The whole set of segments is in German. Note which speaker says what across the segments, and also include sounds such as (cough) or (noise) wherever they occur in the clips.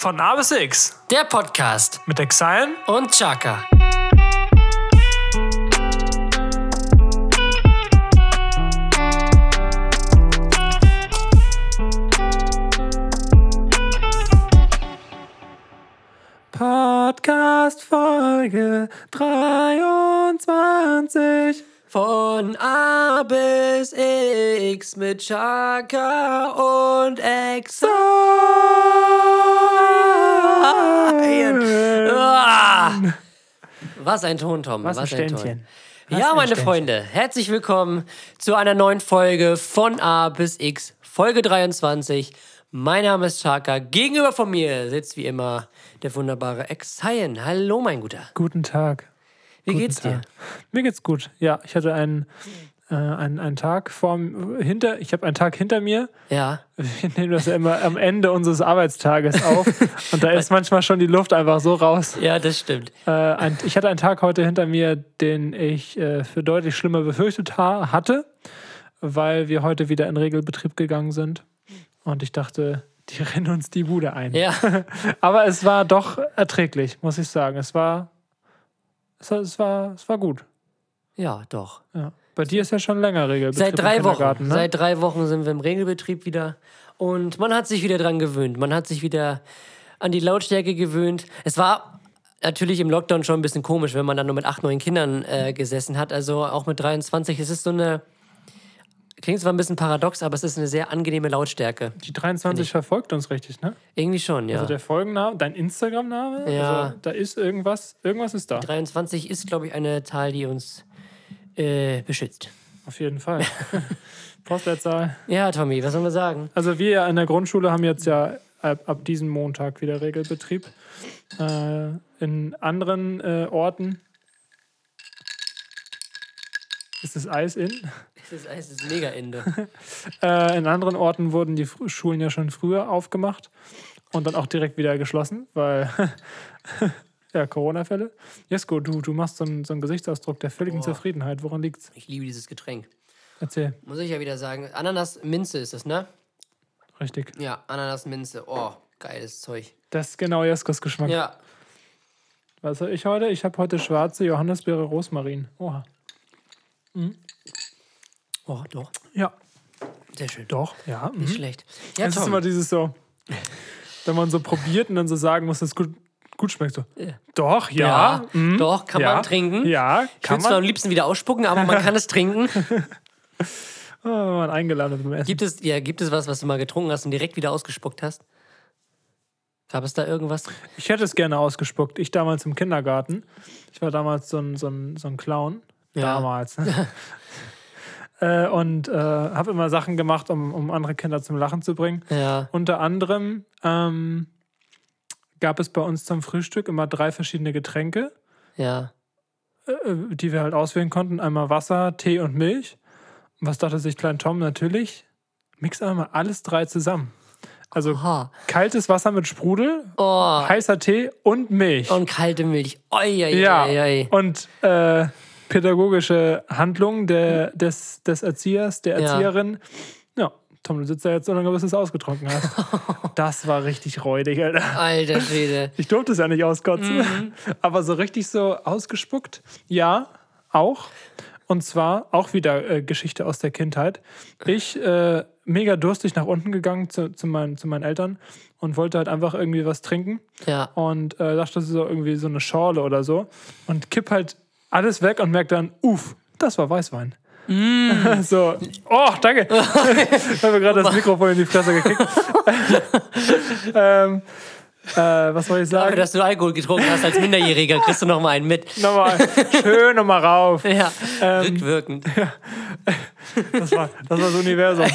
Speaker 1: Von A bis X
Speaker 2: Der Podcast
Speaker 1: mit Exile
Speaker 2: und Chaka.
Speaker 1: Podcast Folge 23.
Speaker 2: Von A bis X mit Chaka und Exile. Ah. Was ein Ton, Tom.
Speaker 1: Was ein
Speaker 2: Ton.
Speaker 1: Ständchen. Was
Speaker 2: Ja,
Speaker 1: ein
Speaker 2: meine. Freunde, herzlich willkommen zu einer neuen Folge von A bis X, Folge 23. Mein Name ist Chaka. Gegenüber von mir sitzt wie immer der wunderbare Exile. Hallo, mein Guter.
Speaker 1: Guten Tag.
Speaker 2: Wie
Speaker 1: Guten
Speaker 2: geht's dir?
Speaker 1: Tag. Mir geht's gut. Ja, ich hatte einen, äh, einen, einen Tag vor hinter, ich habe einen Tag hinter mir.
Speaker 2: Ja.
Speaker 1: Wir nehmen das ja immer am Ende unseres Arbeitstages auf. und da ist manchmal schon die Luft einfach so raus.
Speaker 2: Ja, das stimmt.
Speaker 1: Äh, ein, ich hatte einen Tag heute hinter mir, den ich äh, für deutlich schlimmer befürchtet ha hatte, weil wir heute wieder in Regelbetrieb gegangen sind. Und ich dachte, die (laughs) rennen uns die Bude ein.
Speaker 2: Ja. (laughs)
Speaker 1: Aber es war doch erträglich, muss ich sagen. Es war, es war, es war, es war gut.
Speaker 2: Ja, doch.
Speaker 1: Ja. Bei dir ist ja schon länger Regelbetrieb.
Speaker 2: Seit drei Wochen.
Speaker 1: Ne?
Speaker 2: Seit drei Wochen sind wir im Regelbetrieb wieder. Und man hat sich wieder dran gewöhnt. Man hat sich wieder an die Lautstärke gewöhnt. Es war natürlich im Lockdown schon ein bisschen komisch, wenn man dann nur mit acht, neun Kindern äh, gesessen hat. Also auch mit 23. Es ist so eine. Klingt zwar ein bisschen paradox, aber es ist eine sehr angenehme Lautstärke.
Speaker 1: Die 23 verfolgt uns richtig, ne?
Speaker 2: Irgendwie schon, ja.
Speaker 1: Also der Folgenname, dein Instagram-Name,
Speaker 2: Ja.
Speaker 1: also da ist irgendwas, irgendwas ist da.
Speaker 2: 23 ist, glaube ich, eine Zahl, die uns äh, beschützt.
Speaker 1: Auf jeden Fall. (laughs) Postleitzahl.
Speaker 2: Ja, Tommy, was soll man sagen?
Speaker 1: Also wir in der Grundschule haben jetzt ja ab, ab diesem Montag wieder Regelbetrieb. Äh, in anderen äh, Orten ist das Eis in.
Speaker 2: Es ist, es ist mega Ende. (laughs)
Speaker 1: Äh, in anderen Orten wurden die Fr- Schulen ja schon früher aufgemacht und dann auch direkt wieder geschlossen, weil (laughs) ja, Corona-Fälle. Jesko, du, du machst so einen, so einen Gesichtsausdruck der völligen Zufriedenheit. Woran liegt's?
Speaker 2: Ich liebe dieses Getränk.
Speaker 1: Erzähl.
Speaker 2: Muss ich ja wieder sagen. Ananas-Minze ist das, ne?
Speaker 1: Richtig.
Speaker 2: Ja, Ananas-Minze. Oh, geiles Zeug.
Speaker 1: Das ist genau Jeskos Geschmack.
Speaker 2: Ja,
Speaker 1: Was habe ich heute? Ich habe heute schwarze Johannisbeere Rosmarin. Oha.
Speaker 2: Oh, doch.
Speaker 1: Ja,
Speaker 2: Sehr schön.
Speaker 1: doch. Ja.
Speaker 2: Nicht
Speaker 1: Mhm.
Speaker 2: schlecht. Ja,
Speaker 1: Es ist immer dieses so, wenn man so probiert und dann so sagen muss, dass es gut, gut schmeckt. So, doch, ja.
Speaker 2: ja,
Speaker 1: mhm,
Speaker 2: doch, kann
Speaker 1: ja,
Speaker 2: man trinken.
Speaker 1: Ja,
Speaker 2: Ich
Speaker 1: kann
Speaker 2: würde zwar am liebsten wieder ausspucken, aber man (laughs) kann es trinken. (laughs)
Speaker 1: Oh, man eingeladen beim Essen.
Speaker 2: Gibt es, ja, gibt es was, was du mal getrunken hast und direkt wieder ausgespuckt hast? Gab es da irgendwas?
Speaker 1: Ich hätte es gerne ausgespuckt. Ich damals im Kindergarten. Ich war damals so ein, so ein, so ein Clown.
Speaker 2: Ja.
Speaker 1: Damals. Ne? (laughs) äh, und äh, habe immer Sachen gemacht, um, um andere Kinder zum Lachen zu bringen.
Speaker 2: Ja.
Speaker 1: Unter anderem ähm, gab es bei uns zum Frühstück immer drei verschiedene Getränke,
Speaker 2: Ja.
Speaker 1: äh, die wir halt auswählen konnten. Einmal Wasser, Tee und Milch. Und was dachte sich Klein Tom natürlich? Mix einfach mal alles drei zusammen. Also
Speaker 2: Oha.
Speaker 1: kaltes Wasser mit Sprudel,
Speaker 2: Oh,
Speaker 1: heißer Tee und Milch.
Speaker 2: und kalte Milch. Oi, oi,
Speaker 1: ja,
Speaker 2: oi, oi.
Speaker 1: und äh, pädagogische Handlung der, des, des Erziehers, der
Speaker 2: Ja.
Speaker 1: Erzieherin. Ja, Tom, du sitzt da jetzt so lange, bis du es ausgetrunken hast. (laughs) das war richtig räudig, Alter.
Speaker 2: Alter Schwede.
Speaker 1: Ich durfte es ja nicht auskotzen.
Speaker 2: Mhm. (laughs)
Speaker 1: Aber so richtig so ausgespuckt, ja, auch. Und zwar auch wieder äh, Geschichte aus der Kindheit. Ich, äh, mega durstig nach unten gegangen zu, zu, meinen, zu meinen Eltern und wollte halt einfach irgendwie was trinken.
Speaker 2: Ja.
Speaker 1: Und äh, dachte, das ist so irgendwie so eine Schorle oder so. Und kipp halt alles weg und merke dann, uff, das war Weißwein.
Speaker 2: Mm. (laughs)
Speaker 1: so, oh, danke. (laughs) ich habe gerade das Mikrofon in die Fresse gekickt. (laughs) ähm, äh, was soll ich
Speaker 2: Dafür,
Speaker 1: sagen?
Speaker 2: dass du Alkohol getrunken hast als Minderjähriger, kriegst du noch mal einen mit.
Speaker 1: Nochmal, schön nochmal rauf.
Speaker 2: Ja,
Speaker 1: Ähm,
Speaker 2: rückwirkend.
Speaker 1: Das war, das war das Universum.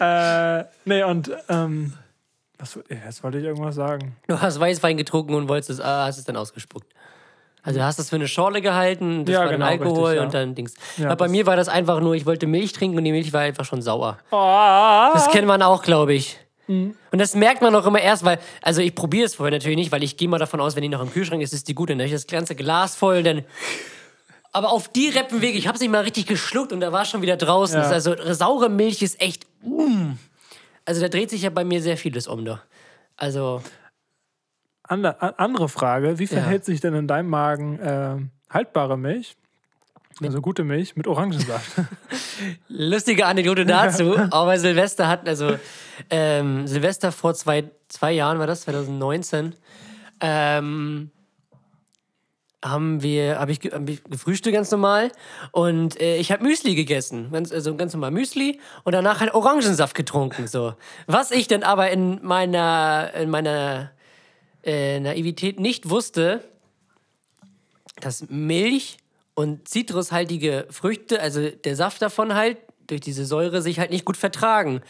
Speaker 1: äh, nee, und ähm, was, jetzt wollte ich irgendwas sagen.
Speaker 2: Du hast Weißwein getrunken und wolltest es, ah, hast es dann ausgespuckt. Also du hast das für eine Schorle gehalten, das
Speaker 1: Ja,
Speaker 2: war
Speaker 1: genau,
Speaker 2: Alkohol
Speaker 1: richtig, ja.
Speaker 2: und dann Dings.
Speaker 1: Ja,
Speaker 2: Aber bei mir war das einfach nur, ich wollte Milch trinken und die Milch war einfach schon sauer.
Speaker 1: Oh,
Speaker 2: Das kennt man auch, glaube ich.
Speaker 1: Mhm.
Speaker 2: Und das merkt man auch immer erst, weil, also ich probiere es vorher natürlich nicht, weil ich gehe mal davon aus, wenn die noch im Kühlschrank ist, ist die gut. Dann habe ich das ganze Glas voll, dann. Aber auf die Reppenwege, ich habe es nicht mal richtig geschluckt und da war schon wieder draußen.
Speaker 1: Ja.
Speaker 2: Also saure Milch ist echt. Mm. Also da dreht sich ja bei mir sehr vieles um da. Also,
Speaker 1: andere Frage: Wie
Speaker 2: Ja.
Speaker 1: verhält sich denn in deinem Magen äh, haltbare Milch, also gute Milch mit Orangensaft? (laughs)
Speaker 2: lustige Anekdote dazu. Auch bei Silvester hatten, also ähm, Silvester vor zwei, zwei Jahren war das, 2019, ähm, haben wir, habe ich, hab ich gefrühstückt ganz normal und äh, ich habe Müsli gegessen, ganz, also ganz normal Müsli und danach halt Orangensaft getrunken, so. Was ich dann aber in meiner, in meiner äh, Naivität nicht wusste, dass Milch und zitrushaltige Früchte, also der Saft davon halt, durch diese Säure sich halt nicht gut vertragen.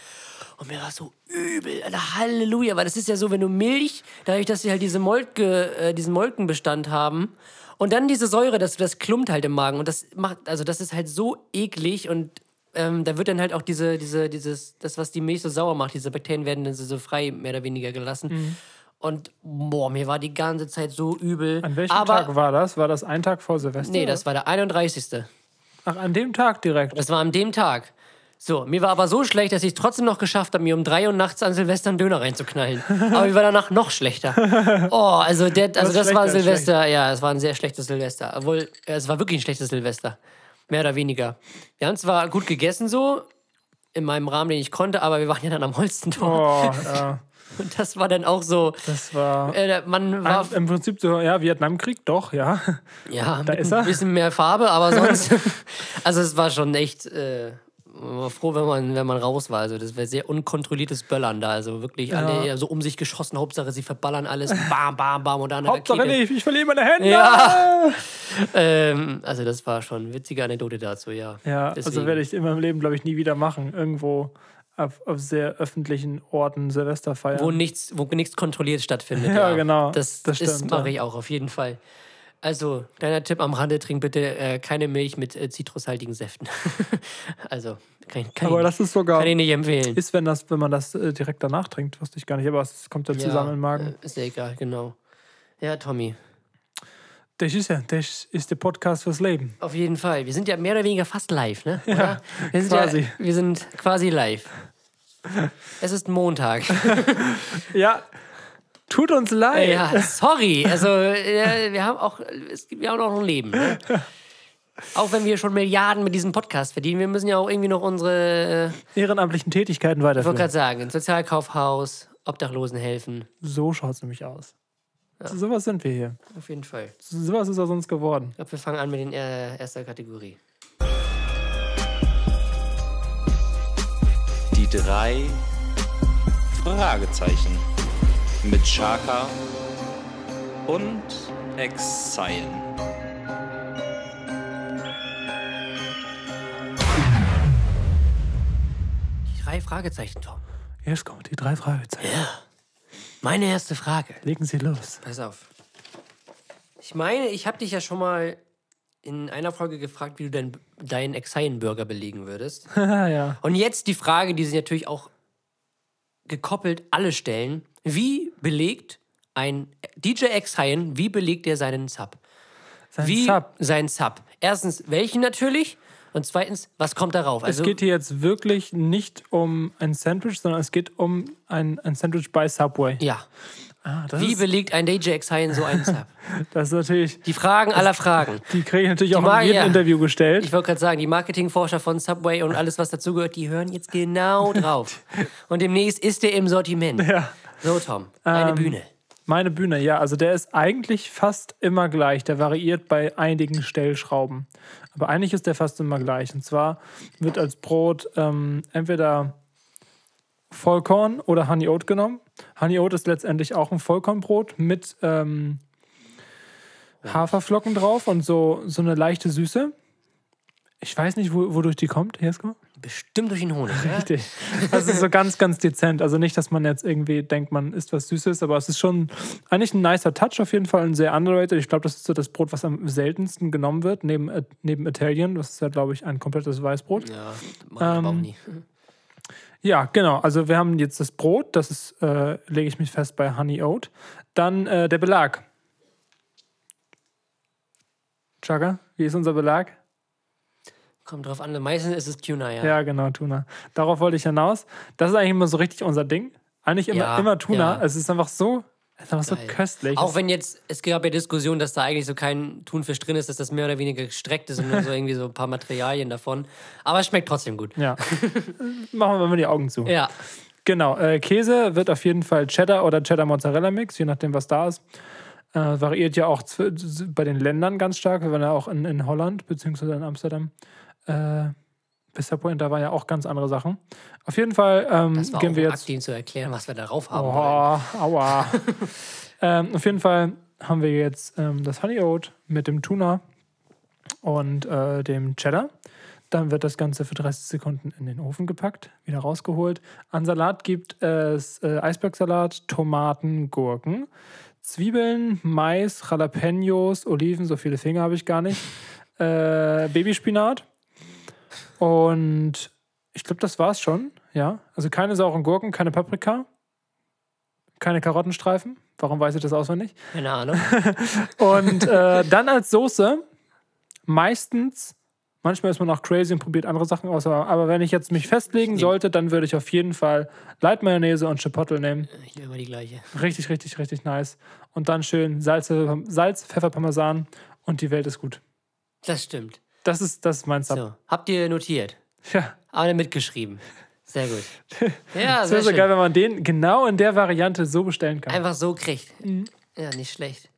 Speaker 2: Und mir war so übel, Halleluja, weil das ist ja so, wenn du Milch, dadurch, dass sie halt diese Molke, äh, diesen Molkenbestand haben und dann diese Säure, das, das klumpt halt im Magen und das macht, also das ist halt so eklig und ähm, da wird dann halt auch diese, diese, dieses, das, was die Milch so sauer macht, diese Bakterien werden dann so, so frei mehr oder weniger gelassen. Und boah, mir war die ganze Zeit so übel.
Speaker 1: An welchem
Speaker 2: Aber,
Speaker 1: Tag war das? War das ein Tag vor Silvester?
Speaker 2: Nee, das war der 31.
Speaker 1: Ach, an dem Tag direkt.
Speaker 2: Das war an dem Tag. So, mir war aber so schlecht, dass ich es trotzdem noch geschafft habe, mir um drei Uhr nachts an Silvester einen Döner reinzuknallen. (laughs) aber mir war danach noch schlechter. Oh, also, der, also das
Speaker 1: schlechter
Speaker 2: war Silvester, ja, es war ein sehr schlechtes Silvester. Obwohl, es war wirklich ein schlechtes Silvester. Mehr oder weniger. Wir haben zwar gut gegessen so, in meinem Rahmen, den ich konnte, aber wir waren ja dann am Holstentor.
Speaker 1: Oh, ja,
Speaker 2: Und das war dann auch so,
Speaker 1: das war
Speaker 2: äh, man war
Speaker 1: im Prinzip so, ja, Vietnamkrieg, doch, ja.
Speaker 2: Ja,
Speaker 1: Da ist er.
Speaker 2: ein bisschen mehr Farbe, aber sonst. (laughs) (laughs) also es war schon echt. Äh, man war froh, wenn man, wenn man raus war. Also das wäre sehr unkontrolliertes Böllern da. Also wirklich alle so um sich geschossen. Hauptsache, sie verballern alles. (laughs) Bam, bam, bam. Und dann
Speaker 1: Hauptsache
Speaker 2: Rakete.
Speaker 1: nicht, ich verliere meine Hände.
Speaker 2: Ja. Ähm, also das war schon eine witzige Anekdote dazu, ja.
Speaker 1: Ja, also
Speaker 2: Deswegen.
Speaker 1: werde ich in meinem Leben, glaube ich, nie wieder machen. Irgendwo auf, auf sehr öffentlichen Orten Silvester feiern.
Speaker 2: Wo nichts, wo nichts kontrolliert stattfindet.
Speaker 1: Ja, genau.
Speaker 2: Das,
Speaker 1: Das
Speaker 2: das, mache
Speaker 1: ja.
Speaker 2: ich auch auf jeden Fall. Also, kleiner Tipp am Rande, trink bitte äh, keine Milch mit äh, zitrushaltigen Säften. (laughs) also, kann, kann,
Speaker 1: Aber
Speaker 2: ich,
Speaker 1: das ist sogar,
Speaker 2: kann ich nicht empfehlen.
Speaker 1: ist, wenn, das, wenn man das äh, direkt danach trinkt, wusste ich gar nicht, aber es kommt dann zusammen im Magen.
Speaker 2: Äh, ist ja egal, genau. Ja, Tommy,
Speaker 1: Das ist ja, das ist der Podcast fürs Leben.
Speaker 2: auf jeden Fall. Wir sind ja mehr oder weniger fast live, ne? Oder? wir sind
Speaker 1: quasi.
Speaker 2: Ja, wir sind quasi live. Es ist Montag. (laughs)
Speaker 1: Ja, tut uns leid.
Speaker 2: ja, sorry. Also, äh, wir haben auch, es gibt ja auch noch ein Leben. Ne? Auch wenn wir schon Milliarden mit diesem Podcast verdienen, wir müssen ja auch irgendwie noch unsere, äh,
Speaker 1: Ehrenamtlichen Tätigkeiten
Speaker 2: ich wollte
Speaker 1: weiterführen.
Speaker 2: gerade sagen, ein Sozialkaufhaus, Obdachlosen helfen.
Speaker 1: So schaut es nämlich aus. So sowas sind wir hier.
Speaker 2: Auf jeden Fall.
Speaker 1: So sowas ist aus uns geworden.
Speaker 2: Ich glaube, wir fangen an mit den äh, erster Kategorie.
Speaker 3: Drei Fragezeichen mit Chaka und Exile.
Speaker 2: Die drei Fragezeichen, Tom.
Speaker 1: Jetzt kommt die drei Fragezeichen.
Speaker 2: Meine erste Frage.
Speaker 1: Legen Sie los.
Speaker 2: Pass auf. Ich meine, ich habe dich ja schon mal in einer Folge gefragt, wie du dein, deinen Exile-Burger belegen würdest. (laughs)
Speaker 1: ja.
Speaker 2: Und jetzt die Frage, die sich natürlich auch gekoppelt alle stellen. Wie belegt ein DJ Exile, wie belegt er seinen Sub?
Speaker 1: Sein
Speaker 2: Wie
Speaker 1: Sub.
Speaker 2: seinen Sub? Erstens, welchen natürlich? Und zweitens, was kommt darauf? Also,
Speaker 1: es geht hier jetzt wirklich nicht um ein Sandwich, sondern es geht um ein, ein Sandwich bei Subway.
Speaker 2: ja.
Speaker 1: Ah,
Speaker 2: Wie belegt ein DJ Exile so einen Sub? (laughs)
Speaker 1: das ist natürlich,
Speaker 2: Die Fragen aller Fragen.
Speaker 1: die kriege ich natürlich auch
Speaker 2: mag-
Speaker 1: in jedem
Speaker 2: ja.
Speaker 1: Interview (laughs) gestellt.
Speaker 2: Ich wollte gerade sagen, die Marketingforscher von Subway und alles, was dazugehört, die hören jetzt genau (laughs) drauf. Und demnächst ist der im Sortiment.
Speaker 1: ja.
Speaker 2: So, Tom, eine
Speaker 1: Ähm,
Speaker 2: Bühne.
Speaker 1: Meine Bühne, ja, also der ist eigentlich fast immer gleich. Der variiert bei einigen Stellschrauben. Aber eigentlich ist der fast immer gleich. Und zwar wird als Brot ähm, entweder Vollkorn oder Honey Oat genommen. Honey Oat ist letztendlich auch ein Vollkornbrot mit ähm, Haferflocken drauf und so, so eine leichte Süße. Ich weiß nicht, wo, wodurch die kommt, Jesko.
Speaker 2: Bestimmt durch den Honig. Ja?
Speaker 1: Richtig. Also so ganz, ganz dezent. Also nicht, dass man jetzt irgendwie denkt, man isst was Süßes, aber es ist schon eigentlich ein nicer Touch auf jeden Fall, ein sehr underrated. Ich glaube, das ist so das Brot, was am seltensten genommen wird, neben, äh, neben Italian. Das ist ja, glaube ich, ein komplettes Weißbrot.
Speaker 2: Ja, ich aber auch
Speaker 1: Ähm,
Speaker 2: nie.
Speaker 1: Ja, genau. Also wir haben jetzt das Brot, das ist, äh, lege ich mich fest bei Honey Oat. Dann äh, der Belag. Chaka, wie ist unser Belag?
Speaker 2: Kommt drauf an. Meistens ist es Tuna, ja.
Speaker 1: Ja, genau, Tuna. Darauf wollte ich hinaus. Das ist eigentlich immer so richtig unser Ding. Eigentlich immer,
Speaker 2: Ja,
Speaker 1: immer Tuna.
Speaker 2: ja.
Speaker 1: Es ist einfach so, es ist einfach so
Speaker 2: Geil.
Speaker 1: köstlich.
Speaker 2: Auch wenn jetzt, es gab ja Diskussionen, dass da eigentlich so kein Thunfisch drin ist, dass das mehr oder weniger gestreckt ist und nur so (laughs) irgendwie so ein paar Materialien davon. Aber es schmeckt trotzdem gut.
Speaker 1: ja. (laughs) Machen wir mal die Augen zu.
Speaker 2: Ja.
Speaker 1: Genau, äh, Käse wird auf jeden Fall Cheddar oder Cheddar-Mozzarella-Mix, je nachdem, was da ist. Äh, variiert ja auch bei den Ländern ganz stark. Wir waren ja auch in, in Holland, beziehungsweise in Amsterdam. Äh, Point, da waren ja auch ganz andere Sachen. Auf jeden Fall ähm,
Speaker 2: Das war
Speaker 1: gehen
Speaker 2: auch
Speaker 1: wir jetzt.
Speaker 2: Akt, zu erklären, was wir darauf haben wollen.
Speaker 1: Oh, aua. (laughs) ähm, auf jeden Fall haben wir jetzt ähm, das Honey Oat mit dem Tuna und äh, dem Cheddar. Dann wird das Ganze für 30 Sekunden in den Ofen gepackt, wieder rausgeholt. An Salat gibt es äh, Eisbergsalat, Tomaten, Gurken, Zwiebeln, Mais, Jalapenos, Oliven, so viele Finger habe ich gar nicht, äh, Babyspinat und ich glaube, das war's schon. Ja, also keine sauren Gurken, keine Paprika, keine Karottenstreifen. Warum weiß ich das auswendig?
Speaker 2: Keine Ahnung. (laughs)
Speaker 1: Und äh, dann als Soße meistens, manchmal ist man auch crazy und probiert andere Sachen aus, aber, wenn ich jetzt mich festlegen sollte, dann würde ich auf jeden Fall Light Mayonnaise und Chipotle nehmen.
Speaker 2: Ich nehme immer die gleiche.
Speaker 1: Richtig, richtig, richtig nice. Und dann schön Salz, Salz Pfeffer, Parmesan und die Welt ist gut.
Speaker 2: Das stimmt.
Speaker 1: Das ist, das ist mein Sub.
Speaker 2: So, habt ihr notiert?
Speaker 1: Ja,
Speaker 2: Alle mitgeschrieben. Sehr gut. (laughs) Ja,
Speaker 1: das
Speaker 2: sehr
Speaker 1: wäre so
Speaker 2: schön.
Speaker 1: geil, wenn man den genau in der Variante so bestellen kann.
Speaker 2: Einfach so kriegt. Ja, nicht schlecht.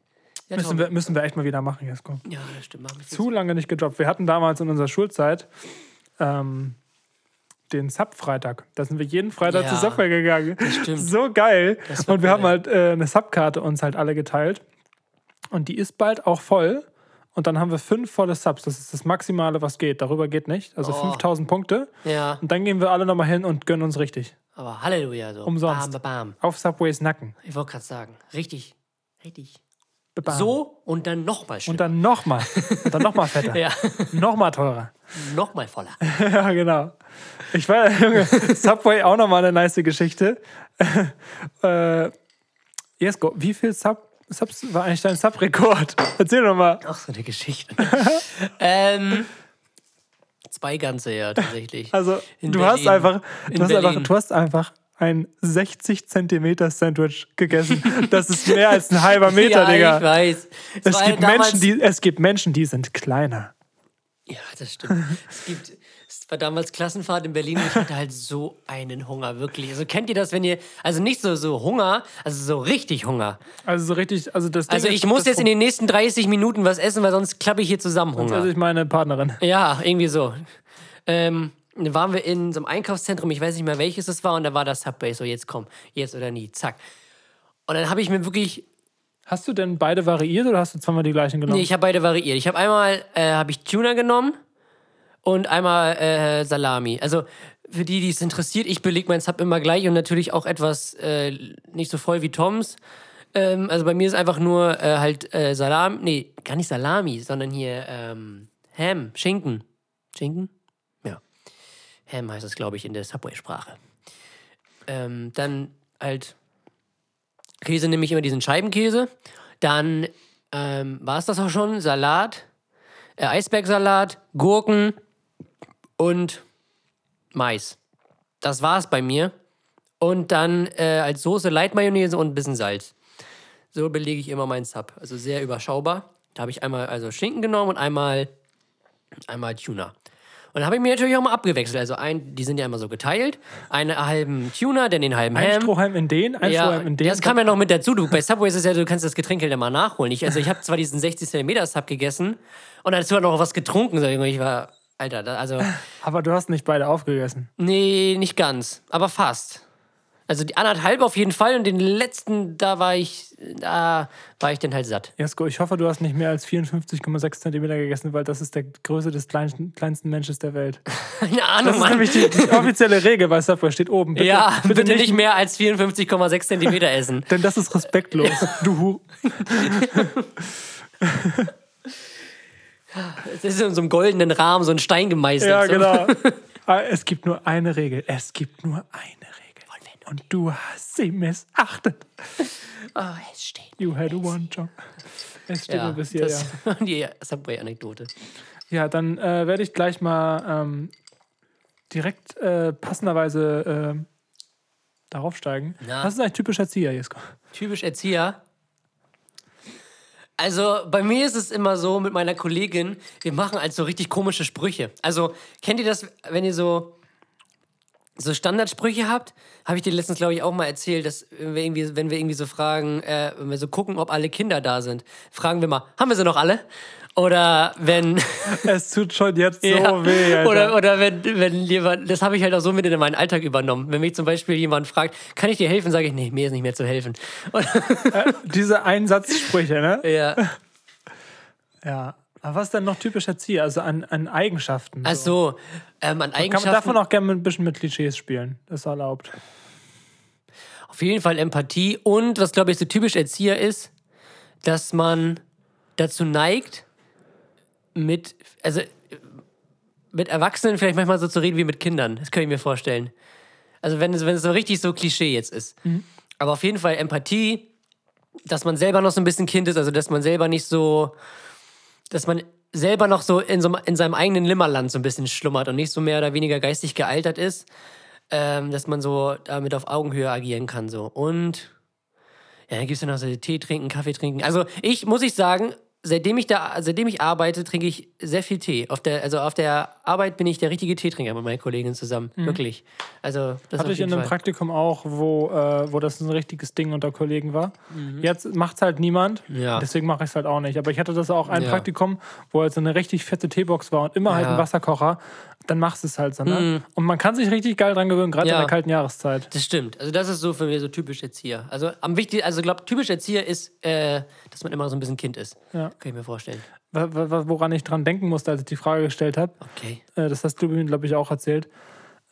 Speaker 2: Ja,
Speaker 1: Müssen wir, müssen wir echt mal wieder machen, Jesko.
Speaker 2: ja das stimmt. Machen
Speaker 1: Zu lange nicht gedroppt. Wir hatten damals in unserer Schulzeit ähm, den Sub-Freitag. Da sind wir jeden Freitag
Speaker 2: Ja,
Speaker 1: zu Subway gegangen.
Speaker 2: stimmt.
Speaker 1: So geil.
Speaker 2: Das
Speaker 1: Und wir
Speaker 2: cool,
Speaker 1: haben halt äh, eine Subkarte uns halt alle geteilt. Und die ist bald auch voll. Und dann haben wir fünf volle Subs. Das ist das Maximale, was geht. Darüber geht nicht. Also
Speaker 2: Oh.
Speaker 1: 5000 Punkte.
Speaker 2: Ja,
Speaker 1: Und dann gehen wir alle nochmal hin und gönnen uns richtig.
Speaker 2: aber Halleluja. So.
Speaker 1: Umsonst.
Speaker 2: Bam, bam.
Speaker 1: Auf Subways Nacken.
Speaker 2: Ich wollte gerade sagen. Richtig. Richtig.
Speaker 1: Bam.
Speaker 2: So und dann nochmal schön.
Speaker 1: Und dann nochmal. Und dann nochmal fetter. (laughs)
Speaker 2: Ja,
Speaker 1: Nochmal teurer.
Speaker 2: nochmal voller. (laughs)
Speaker 1: Ja, genau. Ich war, Junge, Subway auch nochmal eine nice Geschichte. (laughs) äh, Jesko, wie viel Sub, Subs war eigentlich dein Sub-Rekord? Erzähl doch mal.
Speaker 2: Ach, so eine Geschichte. (laughs) ähm, zwei ganze, ja, tatsächlich.
Speaker 1: Also,
Speaker 2: In
Speaker 1: du
Speaker 2: Berlin.
Speaker 1: hast einfach,
Speaker 2: In
Speaker 1: du hast einfach, du hast einfach ein 60 Zentimeter Sandwich gegessen. Das ist mehr als ein halber (laughs) Meter,
Speaker 2: ja,
Speaker 1: Digga.
Speaker 2: ich weiß.
Speaker 1: Es
Speaker 2: war
Speaker 1: gibt, Menschen, die, es gibt Menschen, die sind kleiner.
Speaker 2: Ja, das stimmt. es gibt. Es war damals Klassenfahrt in Berlin und ich hatte halt so einen Hunger, wirklich. Also kennt ihr das, wenn ihr, also nicht so, so Hunger, also so richtig Hunger.
Speaker 1: Also so richtig, also das Ding
Speaker 2: Also
Speaker 1: ist-
Speaker 2: ich muss
Speaker 1: das
Speaker 2: jetzt in den nächsten 30 Minuten was essen, weil sonst klappe ich hier zusammen Hunger.
Speaker 1: Also ich meine Partnerin.
Speaker 2: Ja, irgendwie so. Ähm, dann waren wir in so einem Einkaufszentrum, ich weiß nicht mehr welches es war, und da war das Subway, so jetzt komm, jetzt oder nie, zack. Und dann habe ich mir wirklich,
Speaker 1: Hast du denn beide variiert oder hast du zweimal die gleichen genommen?
Speaker 2: nee, ich habe beide variiert. Ich habe einmal, äh, habe ich Tuna genommen und einmal äh, Salami. Also für die, die es interessiert, ich belege mein Sub immer gleich und natürlich auch etwas äh, nicht so voll wie Toms. Ähm, also bei mir ist einfach nur äh, halt äh, Salami, nee, gar nicht Salami, sondern hier ähm, Ham, Schinken. Schinken? Ja. Ham heißt es, glaube ich, in der Subway-Sprache. Ähm, dann halt Käse nehme ich immer diesen Scheibenkäse. Dann ähm, war es das auch schon. Salat, äh, Eisbergsalat, Gurken und Mais. Das war es bei mir. Und dann äh, als Soße Light-Mayonnaise und ein bisschen Salz. So belege ich immer meinen Sub. Also sehr überschaubar. Da habe ich einmal also Schinken genommen und einmal, einmal Tuna. Und dann habe ich mir natürlich auch mal abgewechselt. Also ein, die sind ja immer so geteilt. Einen halben Tuna, dann den halben
Speaker 1: Ein
Speaker 2: Ham.
Speaker 1: Strohhalm in den, ein
Speaker 2: Ja,
Speaker 1: Strohhalm in den.
Speaker 2: das kam ja noch mit dazu. Du, bei Subway ist es ja, du kannst das Getränk halt immer nachholen. Ich, also ich habe zwar diesen 60 cm Sub gegessen und dazu noch was getrunken. Ich war, Alter, da, also, (laughs)
Speaker 1: Aber du hast nicht beide aufgegessen.
Speaker 2: nee, nicht ganz, aber fast. Also die anderthalb auf jeden Fall und den letzten, da war ich, da war ich dann halt satt.
Speaker 1: Jasko, ich hoffe, du hast nicht mehr als 54,6 Zentimeter gegessen, weil das ist der Größe des kleinsten, kleinsten Menschen der Welt. (laughs)
Speaker 2: Keine
Speaker 1: Das
Speaker 2: Ahnung,
Speaker 1: ist
Speaker 2: Mann.
Speaker 1: nämlich die, die offizielle Regel bei Subway, steht oben. Bitte,
Speaker 2: ja, bitte, nicht mehr als 54,6 Zentimeter essen. (laughs)
Speaker 1: Denn das ist respektlos. Du Hu.
Speaker 2: Es ist in so einem goldenen Rahmen so ein Stein gemeißelt.
Speaker 1: Ja,
Speaker 2: so.
Speaker 1: genau. (laughs) Ah, Es gibt nur eine Regel. Es gibt nur eine Regel. Und du hast sie missachtet. (laughs)
Speaker 2: Oh, es steht.
Speaker 1: You had one job. Es steht
Speaker 2: Ja,
Speaker 1: bis hier,
Speaker 2: das (laughs)
Speaker 1: ja.
Speaker 2: die Subway-Anekdote.
Speaker 1: Ja, dann äh, werde ich gleich mal ähm, direkt äh, passenderweise äh, darauf steigen.
Speaker 2: Na.
Speaker 1: Was ist eigentlich typisch Erzieher, Jesko?
Speaker 2: Typisch Erzieher. Also bei mir ist es immer so mit meiner Kollegin, wir machen halt so richtig komische Sprüche. Also kennt ihr das, wenn ihr so so Standardsprüche habt? Habe ich dir letztens glaube ich auch mal erzählt, dass wenn wir irgendwie, wenn wir irgendwie so fragen, äh, wenn wir so gucken, ob alle Kinder da sind, fragen wir mal, haben wir sie noch alle? Oder wenn (laughs)
Speaker 1: Es tut schon jetzt so
Speaker 2: Ja.
Speaker 1: weh, Alter.
Speaker 2: Oder, oder wenn, wenn jemand, das habe ich halt auch so mit in meinen Alltag übernommen. Wenn mich zum Beispiel jemand fragt, kann ich dir helfen, sage ich, nee, mir ist nicht mehr zu helfen. (laughs) Und,
Speaker 1: Diese Einsatzsprüche, ne? (laughs)
Speaker 2: ja.
Speaker 1: Ja. Aber was ist denn noch typisch Erzieher? Also an, an Eigenschaften.
Speaker 2: Ach so, ähm, an
Speaker 1: Kann man
Speaker 2: Eigenschaften.
Speaker 1: davon auch gerne ein bisschen mit Klischees spielen. Das ist erlaubt.
Speaker 2: Auf jeden Fall Empathie. Und was, glaube ich, so typisch Erzieher ist, dass man dazu neigt, mit, also mit Erwachsenen vielleicht manchmal so zu reden wie mit Kindern. Das kann ich mir vorstellen. Also wenn es, wenn es so richtig so Klischee jetzt ist. Aber auf jeden Fall Empathie, dass man selber noch so ein bisschen Kind ist, also dass man selber nicht so, dass man selber noch so in, so in seinem eigenen Limmerland so ein bisschen schlummert und nicht so mehr oder weniger geistig gealtert ist ähm, dass man so damit auf Augenhöhe agieren kann. So. Und ja, dann gibt es ja noch so Tee trinken, Kaffee trinken. Also ich muss ich sagen, seitdem ich da, seitdem ich arbeite, trinke ich sehr viel Tee. Auf der, also auf der Arbeit bin ich der richtige Teetrinker mit meinen Kolleginnen zusammen. Wirklich. Also das
Speaker 1: Hatte ich in einem
Speaker 2: Fall.
Speaker 1: Praktikum auch, wo, äh, wo das ein richtiges Ding unter Kollegen war. Jetzt macht es halt niemand.
Speaker 2: Mhm. Ja.
Speaker 1: Deswegen mache ich es halt auch nicht. Aber ich hatte das auch ein
Speaker 2: Ja.
Speaker 1: Praktikum, wo halt so eine richtig fette Teebox war und immer halt
Speaker 2: Ja. Mhm.
Speaker 1: ein Wasserkocher. Dann machst du es halt so. Ne? Und man kann sich richtig geil dran gewöhnen, gerade
Speaker 2: Ja.
Speaker 1: in der kalten Jahreszeit.
Speaker 2: Das stimmt. Also das ist so für mich so typisch Erzieher. Also am wichtigsten, also glaube typisch Erzieher ist, äh, dass man immer so ein bisschen Kind ist.
Speaker 1: Ja.
Speaker 2: Kann ich mir vorstellen.
Speaker 1: Woran ich dran denken musste, als ich die Frage gestellt habe,
Speaker 2: Okay.
Speaker 1: Äh, das hast du mir, glaube ich, auch erzählt.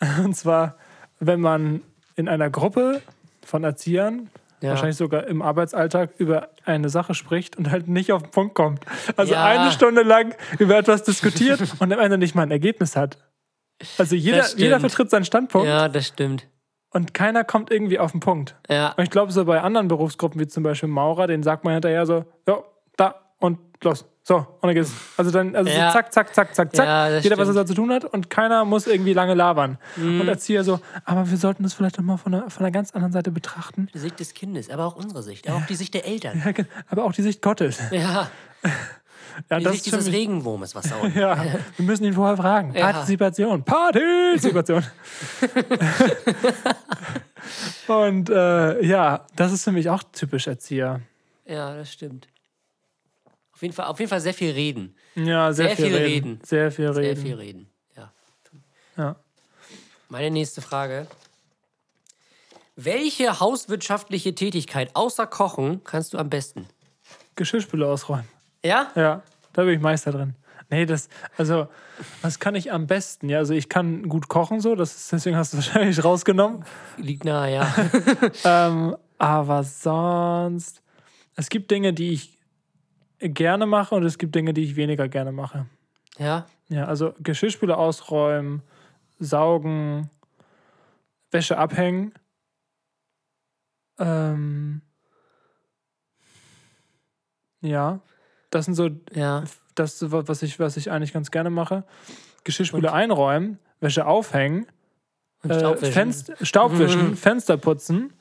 Speaker 1: (laughs) Und zwar, wenn man in einer Gruppe von Erziehern,
Speaker 2: Ja.
Speaker 1: wahrscheinlich sogar im Arbeitsalltag, über eine Sache spricht und halt nicht auf den Punkt kommt. Also
Speaker 2: Ja.
Speaker 1: eine Stunde lang über etwas diskutiert (laughs) und am Ende nicht mal ein Ergebnis hat. Also jeder, jeder vertritt seinen Standpunkt
Speaker 2: Ja, das stimmt.
Speaker 1: und keiner kommt irgendwie auf den Punkt.
Speaker 2: Ja.
Speaker 1: Und ich glaube, so bei anderen Berufsgruppen, wie zum Beispiel Maurer, den sagt man hinterher so, ja, da und los. So, und dann geht's. Also dann, also
Speaker 2: Ja.
Speaker 1: so zack, zack, zack, zack, zack.
Speaker 2: Ja,
Speaker 1: Jeder, was er
Speaker 2: stimmt.
Speaker 1: da zu tun hat und keiner muss irgendwie lange labern.
Speaker 2: Mhm.
Speaker 1: Und Erzieher so, aber wir sollten das vielleicht auch mal von einer, von einer ganz anderen Seite betrachten.
Speaker 2: Die Sicht des Kindes, aber auch unsere Sicht, aber auch die Sicht der Eltern.
Speaker 1: Ja, aber auch die Sicht Gottes.
Speaker 2: Ja, (laughs)
Speaker 1: Ja,
Speaker 2: die
Speaker 1: das
Speaker 2: Sicht
Speaker 1: ist für
Speaker 2: dieses Regenwurmes, was da unten. (laughs)
Speaker 1: ja, wir müssen ihn vorher fragen.
Speaker 2: Ja.
Speaker 1: Partizipation. Partizipation. (laughs) und äh, ja, das ist für mich auch typisch Erzieher.
Speaker 2: Ja, das stimmt. Auf jeden Fall, auf jeden Fall sehr viel reden.
Speaker 1: Ja, sehr,
Speaker 2: Sehr
Speaker 1: viel,
Speaker 2: viel
Speaker 1: reden.
Speaker 2: reden.
Speaker 1: Sehr viel
Speaker 2: Sehr
Speaker 1: reden.
Speaker 2: viel reden. Ja.
Speaker 1: Ja.
Speaker 2: Meine nächste Frage. Welche hauswirtschaftliche Tätigkeit außer Kochen kannst du am besten?
Speaker 1: Geschirrspüler ausräumen.
Speaker 2: Ja?
Speaker 1: Ja, da bin ich Meister drin. Nee, das, also, was kann ich am besten? Ja, also ich kann gut kochen, so, das ist, deswegen hast du (laughs) wahrscheinlich rausgenommen.
Speaker 2: Liegt nahe, ja. (laughs)
Speaker 1: ähm, aber sonst, es gibt Dinge, die ich gerne mache und es gibt Dinge, die ich weniger gerne mache.
Speaker 2: ja?
Speaker 1: Ja, also Geschirrspüler ausräumen, saugen, Wäsche abhängen. Ähm, ja, das sind so
Speaker 2: Ja.
Speaker 1: das, was ich, was ich eigentlich ganz gerne mache. Geschirrspüler einräumen, Wäsche aufhängen, äh,
Speaker 2: Staubwischen.
Speaker 1: Fenster, Staubwischen, (laughs) Fenster putzen.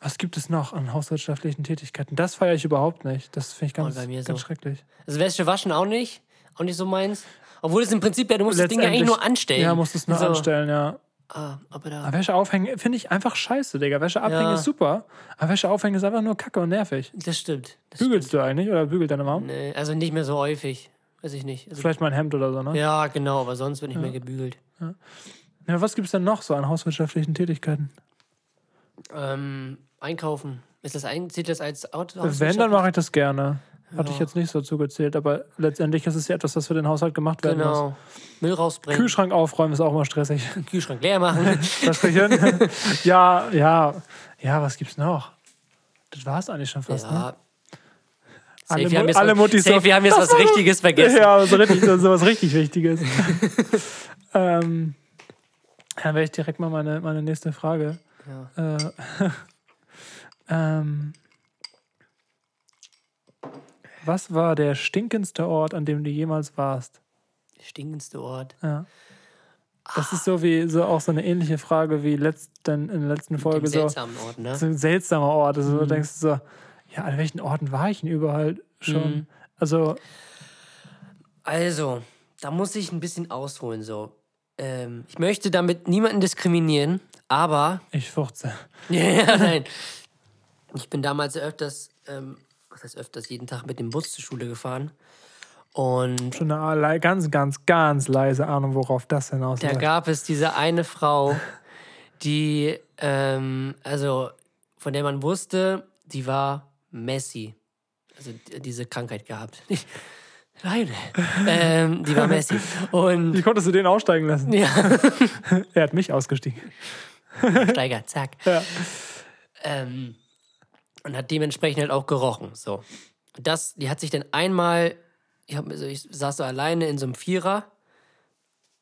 Speaker 1: Was gibt es noch an hauswirtschaftlichen Tätigkeiten? Das feiere ich überhaupt nicht. Das finde ich ganz, ganz
Speaker 2: so.
Speaker 1: schrecklich.
Speaker 2: Also Wäsche waschen auch nicht. Auch nicht so meins. Obwohl es im Prinzip ja, du musst das Ding ja eigentlich nur anstellen.
Speaker 1: Ja, musst es nur
Speaker 2: so.
Speaker 1: anstellen, ja.
Speaker 2: Ah, aber da.
Speaker 1: Aber Wäsche aufhängen finde ich einfach scheiße, Digga. Wäsche abhängen
Speaker 2: Ja.
Speaker 1: ist super, aber Wäsche aufhängen ist einfach nur kacke und nervig.
Speaker 2: Das stimmt. Das
Speaker 1: Bügelst du eigentlich oder bügelt deine Mom?
Speaker 2: Nee, also nicht mehr so häufig. Weiß ich nicht. Also,
Speaker 1: Vielleicht mal ein Hemd oder so, ne?
Speaker 2: ja, genau, aber sonst wird nicht mehr gebügelt.
Speaker 1: Ja, was gibt es denn noch so an hauswirtschaftlichen Tätigkeiten?
Speaker 2: Ähm, einkaufen. Ist das ein, zählt das als Auto?
Speaker 1: Wenn, dann mache ich das gerne. Hatte ich
Speaker 2: Ja.
Speaker 1: jetzt nicht so zugezählt, aber letztendlich ist es ja etwas, was für den Haushalt gemacht werden muss.
Speaker 2: Genau. Müll rausbringen.
Speaker 1: Kühlschrank aufräumen ist auch immer stressig. (laughs)
Speaker 2: Kühlschrank leer machen. (laughs)
Speaker 1: Versprechen? (laughs) ja, ja. Ja, was gibt's noch? Das war es eigentlich schon fast, ne?
Speaker 2: ja.
Speaker 1: Alle,
Speaker 2: Safe, wir haben jetzt,
Speaker 1: alle
Speaker 2: was-
Speaker 1: Muttis
Speaker 2: safe,
Speaker 1: so,
Speaker 2: wir haben jetzt was Richtiges vergessen.
Speaker 1: Ja, so richtig, so, so was richtig Wichtiges. ähm, dann wäre ich direkt mal meine, meine nächste Frage.
Speaker 2: Ja.
Speaker 1: Äh, ähm, was war der stinkendste Ort, an dem du jemals warst?
Speaker 2: Stinkendste Ort.
Speaker 1: Ja. Das ist so wie so auch so eine ähnliche Frage wie letzten, in der letzten Folge. So,
Speaker 2: seltsamen Ort, ne?
Speaker 1: so ein seltsamer Ort. Also du denkst so, ja, an welchen Orten war ich denn überall schon?
Speaker 2: Mhm.
Speaker 1: Also,
Speaker 2: Also, da muss ich ein bisschen ausholen, so. Ähm, ich möchte damit niemanden diskriminieren, aber
Speaker 1: ich furze. (laughs)
Speaker 2: Ja, nein. Ich bin damals öfters, ähm, was heißt öfters, jeden Tag mit dem Bus zur Schule gefahren. Und
Speaker 1: Schon eine ganz, ganz, ganz leise Ahnung, worauf das
Speaker 2: da
Speaker 1: hinausläuft.
Speaker 2: gab es diese eine Frau, die, ähm, also von der man wusste, die war Messi. Also diese Krankheit gehabt. (laughs) Nicht Leine. ähm, die war Messi. Und
Speaker 1: Wie konntest du den aussteigen lassen?
Speaker 2: ja, (laughs)
Speaker 1: Er hat mich ausgestiegen.
Speaker 2: Steiger, zack.
Speaker 1: Ja.
Speaker 2: Ähm, und hat dementsprechend halt auch gerochen. So. Und Das, die hat sich dann einmal, ich, hab, also ich saß so alleine in so einem Vierer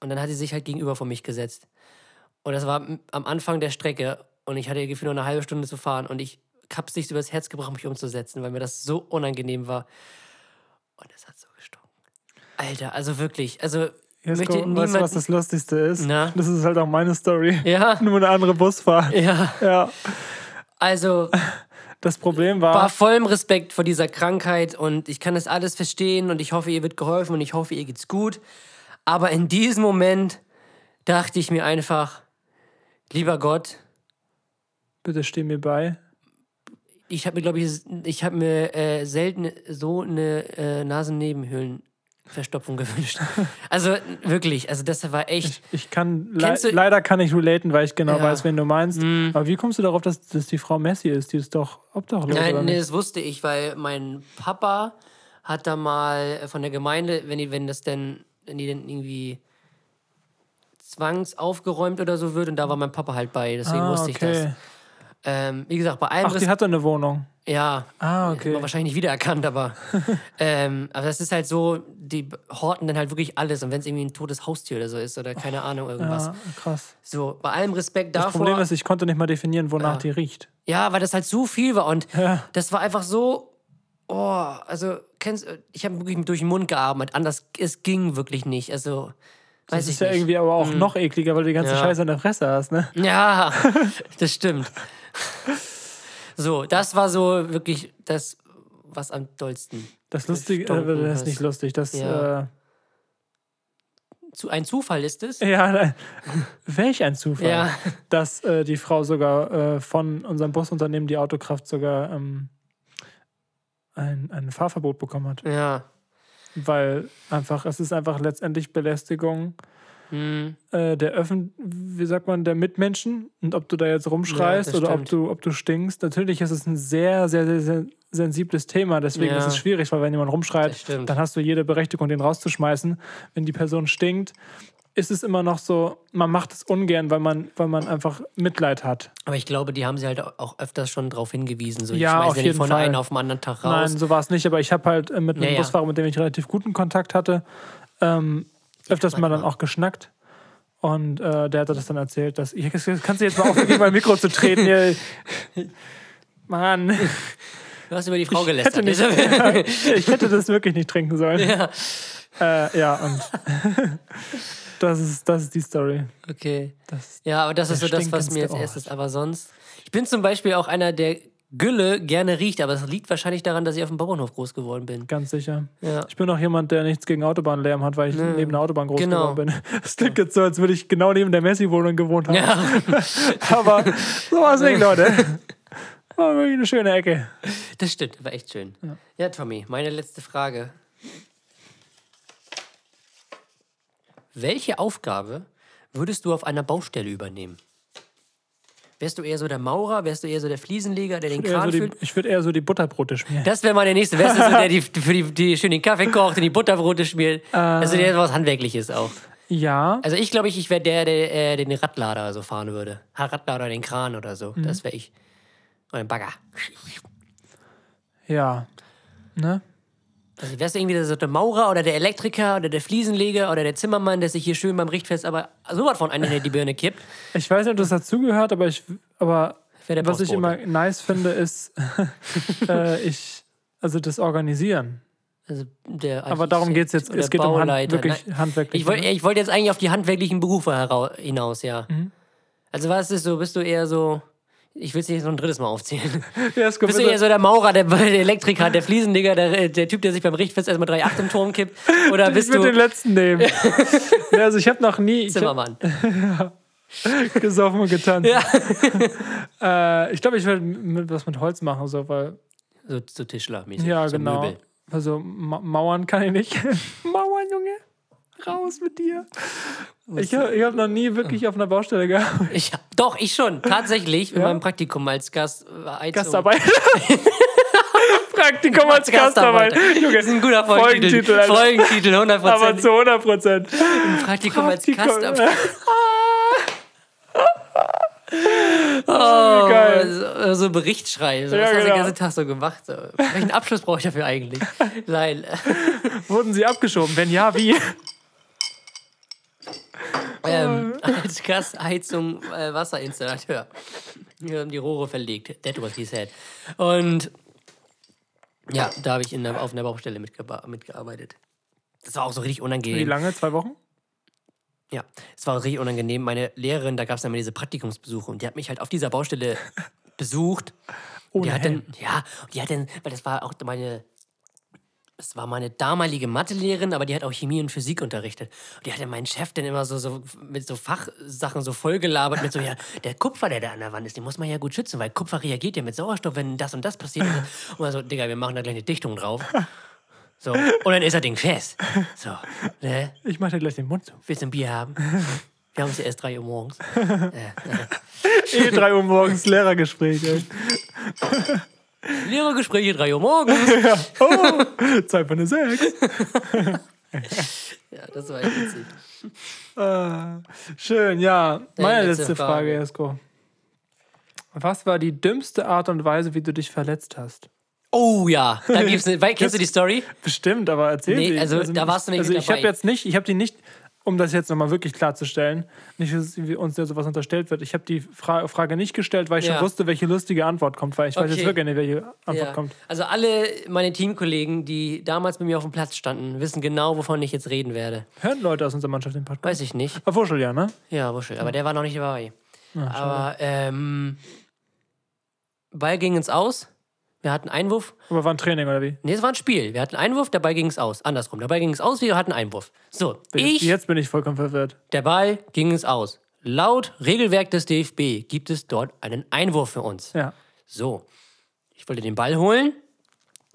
Speaker 2: und dann hat sie sich halt gegenüber von mich gesetzt. Und das war am Anfang der Strecke und ich hatte gefühlt noch eine halbe Stunde zu fahren und ich hab's nicht übers Herz gebracht, mich umzusetzen, weil mir das so unangenehm war. Und es hat so gestunken. Alter, also wirklich, also
Speaker 1: Jetzt
Speaker 2: möchte
Speaker 1: komm, weißt du, was das Lustigste ist?
Speaker 2: Na?
Speaker 1: Das ist halt auch meine Story.
Speaker 2: Ja, (laughs)
Speaker 1: Nur eine andere Busfahrt.
Speaker 2: ja,
Speaker 1: Ja.
Speaker 2: also
Speaker 1: Das Problem war,
Speaker 2: War vollem Respekt vor dieser Krankheit und ich kann das alles verstehen und ich hoffe, ihr wird geholfen und ich hoffe, ihr geht's gut. Aber in diesem Moment dachte ich mir einfach, lieber Gott,
Speaker 1: bitte steh mir bei.
Speaker 2: ich habe mir, glaube ich, ich habe mir äh, selten so eine äh, Nasennebenhöhlenverstopfung gewünscht. Also wirklich, also das war echt.
Speaker 1: Ich kann, le
Speaker 2: du-
Speaker 1: leider kann ich relaten, weil ich genau
Speaker 2: Ja.
Speaker 1: Weiß, wen du meinst. Aber wie kommst du darauf, dass das die Frau Messi ist? Die ist doch obdachlos,
Speaker 2: Nein, nee, das wusste ich, weil mein Papa hat da mal von der Gemeinde, wenn die, wenn das denn, wenn die denn irgendwie zwangsaufgeräumt oder so wird und da war mein Papa halt bei, deswegen
Speaker 1: ah,
Speaker 2: wusste ich das.
Speaker 1: Okay.
Speaker 2: Ähm, wie gesagt, bei allem
Speaker 1: Ach, die
Speaker 2: Res-
Speaker 1: hatte eine Wohnung.
Speaker 2: ja,
Speaker 1: Ah,
Speaker 2: hat man
Speaker 1: okay.
Speaker 2: wahrscheinlich nicht wiedererkannt, aber (laughs) ähm, aber das ist halt so, die horten dann halt wirklich alles und wenn es irgendwie ein totes Haustier oder so ist oder keine Ahnung irgendwas.
Speaker 1: Ja, krass.
Speaker 2: So, bei allem Respekt
Speaker 1: Das
Speaker 2: davor.
Speaker 1: Problem ist, ich konnte nicht mal definieren, wonach die riecht.
Speaker 2: Ja, weil das halt so viel war und
Speaker 1: Ja.
Speaker 2: das war einfach so. Oh, also kennst ich habe wirklich durch den Mund geatmet. Anders, es ging wirklich nicht. Also weiß
Speaker 1: Das
Speaker 2: ich
Speaker 1: ist ja
Speaker 2: nicht.
Speaker 1: irgendwie aber auch noch ekliger, weil du die ganze
Speaker 2: Ja.
Speaker 1: Scheiße in der Fresse hast, ne?
Speaker 2: Ja, (laughs) das stimmt. (laughs) So, das war so wirklich das, was am dollsten.
Speaker 1: Das Lustige, äh, das ist nicht lustig. Das,
Speaker 2: Ja.
Speaker 1: äh,
Speaker 2: Zu, ein Zufall ist es.
Speaker 1: ja, (laughs) welch ein Zufall,
Speaker 2: Ja.
Speaker 1: dass äh, die Frau sogar äh, von unserem Busunternehmen, die Autokraft, sogar ähm, ein, ein Fahrverbot bekommen hat.
Speaker 2: Ja.
Speaker 1: Weil einfach, es ist einfach letztendlich Belästigung
Speaker 2: Hm.
Speaker 1: äh, der Öffn wie sagt man, der Mitmenschen. Und ob du da jetzt rumschreist
Speaker 2: Ja,
Speaker 1: oder ob du, ob du stinkst, natürlich ist es ein sehr, sehr, sehr, sehr sensibles Thema. Deswegen
Speaker 2: Ja.
Speaker 1: ist es schwierig, weil wenn jemand rumschreit, dann hast du jede Berechtigung, den rauszuschmeißen. Wenn die Person stinkt, ist es immer noch so, man macht es ungern, weil man, weil man einfach Mitleid hat.
Speaker 2: Aber ich glaube, die haben sie halt auch öfters schon drauf hingewiesen. So, ich
Speaker 1: Ja,
Speaker 2: schmeiß
Speaker 1: auf
Speaker 2: ja
Speaker 1: jeden
Speaker 2: von
Speaker 1: Fall.
Speaker 2: einem auf den anderen Tag raus.
Speaker 1: Nein, so war es nicht, aber ich habe halt äh, mit einem
Speaker 2: ja.
Speaker 1: Busfahrer, mit dem ich relativ guten Kontakt hatte, ähm, öfters mal dann auch geschnackt. Und äh, der hatte das dann erzählt, dass ich kannst du jetzt mal aufhören, mein Mikro zu treten hier. (laughs) Mann,
Speaker 2: Du hast über die Frau
Speaker 1: hätte
Speaker 2: gelästert.
Speaker 1: nicht, (laughs) ich hätte das wirklich nicht trinken sollen.
Speaker 2: ja.
Speaker 1: Äh, ja, und (laughs) das ist, das ist die Story.
Speaker 2: Okay.
Speaker 1: Das,
Speaker 2: Ja, aber das ist so das, was mir als erstes. Aber sonst. Ich bin zum Beispiel auch einer, der Gülle gerne riecht, aber das liegt wahrscheinlich daran, dass ich auf dem Bauernhof groß geworden bin.
Speaker 1: ganz sicher.
Speaker 2: Ja.
Speaker 1: Ich bin auch jemand, der nichts gegen Autobahnlärm hat, weil ich neben der Autobahn groß
Speaker 2: Genau.
Speaker 1: geworden bin. (laughs) Es klingt jetzt so, als würde ich genau neben der Messi-Wohnung gewohnt haben.
Speaker 2: Ja, (laughs)
Speaker 1: Aber so war es nicht, Leute. War wirklich eine schöne Ecke.
Speaker 2: das stimmt, war echt schön. Ja. Tommy, meine letzte Frage. Welche Aufgabe würdest du auf einer Baustelle übernehmen? Wärst du eher so der Maurer? Wärst du eher so der Fliesenleger, der den
Speaker 1: Eher so
Speaker 2: Kran
Speaker 1: die, ich würde eher so die Butterbrote schmieren.
Speaker 2: Das wäre mal der nächste. Wärst du so der, die (laughs) für die, die schön den Kaffee kocht und die Butterbrote schmiert? Also der was Handwerkliches auch.
Speaker 1: Ja,
Speaker 2: Also ich glaube, ich, ich wäre der, der, äh, der den Radlader so fahren würde. Radlader oder den Kran oder so.
Speaker 1: Mhm.
Speaker 2: Das wäre ich. Oder den Bagger.
Speaker 1: ja. Ne?
Speaker 2: Also wärst du irgendwie so der Maurer oder der Elektriker oder der Fliesenleger oder der Zimmermann, der sich hier schön beim Richtfest aber sowas von einem in die Birne kippt.
Speaker 1: Ich weiß nicht, ob das dazugehört, aber ich, aber
Speaker 2: der
Speaker 1: was ich immer nice finde, ist, (laughs) äh, ich, also das Organisieren.
Speaker 2: Also der
Speaker 1: Aber darum geht es jetzt. Es geht um Hand,
Speaker 2: Bauleiter.
Speaker 1: wirklich
Speaker 2: Nein,
Speaker 1: handwerklich.
Speaker 2: Ich wollte ich wollt jetzt eigentlich auf die handwerklichen Berufe hinaus, ja.
Speaker 1: Mhm.
Speaker 2: Also was ist so, bist du eher so, ich will es nicht so ein drittes Mal aufzählen. (laughs)
Speaker 1: ja, es kommt
Speaker 2: Bist du eher so der Maurer, der, (laughs) der Elektriker, der Fliesendigger, der, der Typ, der sich beim Richtfest erstmal drei Acht im Turm kippt? Oder
Speaker 1: ich
Speaker 2: bist
Speaker 1: würde den
Speaker 2: du
Speaker 1: letzten nehmen. (laughs) ja, also ich habe noch nie ich hab
Speaker 2: Zimmermann?
Speaker 1: gesoffen und getanzt.
Speaker 2: Ja.
Speaker 1: Äh, ich glaube, ich werde was mit Holz machen, so, weil
Speaker 2: So, so Tischlermäßig.
Speaker 1: Ja,
Speaker 2: so
Speaker 1: genau.
Speaker 2: Möbel.
Speaker 1: Also Ma Mauern kann ich nicht. Mauern, Junge. Raus mit dir. Ich habe ich hab noch nie wirklich auf einer Baustelle gearbeitet.
Speaker 2: Ich, doch, ich schon. (laughs) Tatsächlich in
Speaker 1: Ja?
Speaker 2: meinem Praktikum als Gast. äh,
Speaker 1: Gastarbeit. (laughs) Praktikum als
Speaker 2: Gastarbeit.
Speaker 1: Gastarbeit.
Speaker 2: Das ist ein guter
Speaker 1: Folgentitel,
Speaker 2: Folgentitel.
Speaker 1: Alter.
Speaker 2: Folgentitel, 100%.
Speaker 1: Aber zu 100 Prozent.
Speaker 2: Praktikum als
Speaker 1: Praktikum.
Speaker 2: Gastarbeit. (laughs)
Speaker 1: Oh, geil.
Speaker 2: So, so Bericht schreiben. So,
Speaker 1: Ja,
Speaker 2: was hast du
Speaker 1: genau.
Speaker 2: den ganzen Tag so gemacht? So. Welchen Abschluss brauche ich dafür eigentlich? Nein.
Speaker 1: Wurden sie abgeschoben? Wenn ja, wie?
Speaker 2: Ähm, als Gasheizung, äh, Wasserinstallateur. Wir haben die Rohre verlegt. That was he said. Und ja, da habe ich in der, auf einer Baustelle mitgeba- mitgearbeitet. Das war auch so richtig
Speaker 1: Wie
Speaker 2: unangenehm.
Speaker 1: lange? Zwei Wochen?
Speaker 2: Ja, es war richtig unangenehm. Meine Lehrerin, da gab es dann mal diese Praktikumsbesuche und die hat mich halt auf dieser Baustelle (laughs) besucht. Und die
Speaker 1: Ohne
Speaker 2: hat dann, ja, und die hat dann, weil das war auch meine, das war meine damalige Mathelehrerin, aber die hat auch Chemie und Physik unterrichtet. Und die hat dann meinen Chef dann immer so, so mit so Fachsachen so vollgelabert mit so, ja, der Kupfer, der da an der Wand ist, den muss man ja gut schützen, weil Kupfer reagiert ja mit Sauerstoff, wenn das und das passiert. (laughs) Und man so, Digga, wir machen da gleich eine Dichtung drauf. So, und dann ist das Ding fest. So, ne?
Speaker 1: Ich mache dir gleich den Mund zu.
Speaker 2: Willst du ein Bier haben? Wir haben es ja erst 3 Uhr morgens. (laughs)
Speaker 1: Eh 3 Uhr morgens Lehrergespräch. Ey. (laughs)
Speaker 2: Lehrergespräche 3 Uhr morgens. (laughs)
Speaker 1: Oh, Zeit für eine 6.
Speaker 2: Ja, das war echt witzig.
Speaker 1: Ah, schön, ja. Meine
Speaker 2: letzte
Speaker 1: letzte Frage,
Speaker 2: Frage.
Speaker 1: Jesko. Was war die dümmste Art und Weise, wie du dich verletzt hast?
Speaker 2: Oh ja, da gibt's weil- (laughs) Kennst du die Story?
Speaker 1: Bestimmt, aber erzähl
Speaker 2: Nee,
Speaker 1: sie.
Speaker 2: also da warst du nicht
Speaker 1: Also ich habe jetzt nicht, ich habe die nicht, um das jetzt nochmal wirklich klarzustellen, nicht, dass wie uns ja sowas unterstellt wird. Ich habe die Fra Frage nicht gestellt, weil ich
Speaker 2: Ja.
Speaker 1: schon wusste, welche lustige Antwort kommt, weil ich weiß
Speaker 2: Okay.
Speaker 1: jetzt wirklich nicht, welche Antwort
Speaker 2: Ja.
Speaker 1: kommt.
Speaker 2: Also alle meine Teamkollegen, die damals bei mir auf dem Platz standen, wissen genau, wovon ich jetzt reden werde.
Speaker 1: Hören Leute aus unserer Mannschaft den Podcast?
Speaker 2: Weiß ich nicht.
Speaker 1: Ah, Wuschel, ja, ne?
Speaker 2: Ja, Wuschel. Aber der war noch nicht dabei. Aber ähm, Ball ging ins Aus. Wir hatten Einwurf.
Speaker 1: Aber war ein Training oder wie?
Speaker 2: Nee, es war ein Spiel. Wir hatten Einwurf, Ball ging ins Aus. Andersrum. Der Ball ging ins Aus, wir hatten Einwurf. So, ich,
Speaker 1: Jetzt bin ich vollkommen verwirrt.
Speaker 2: Ball ging ins Aus. Laut Regelwerk des DFB gibt es dort einen Einwurf für uns.
Speaker 1: Ja.
Speaker 2: So, ich wollte den Ball holen.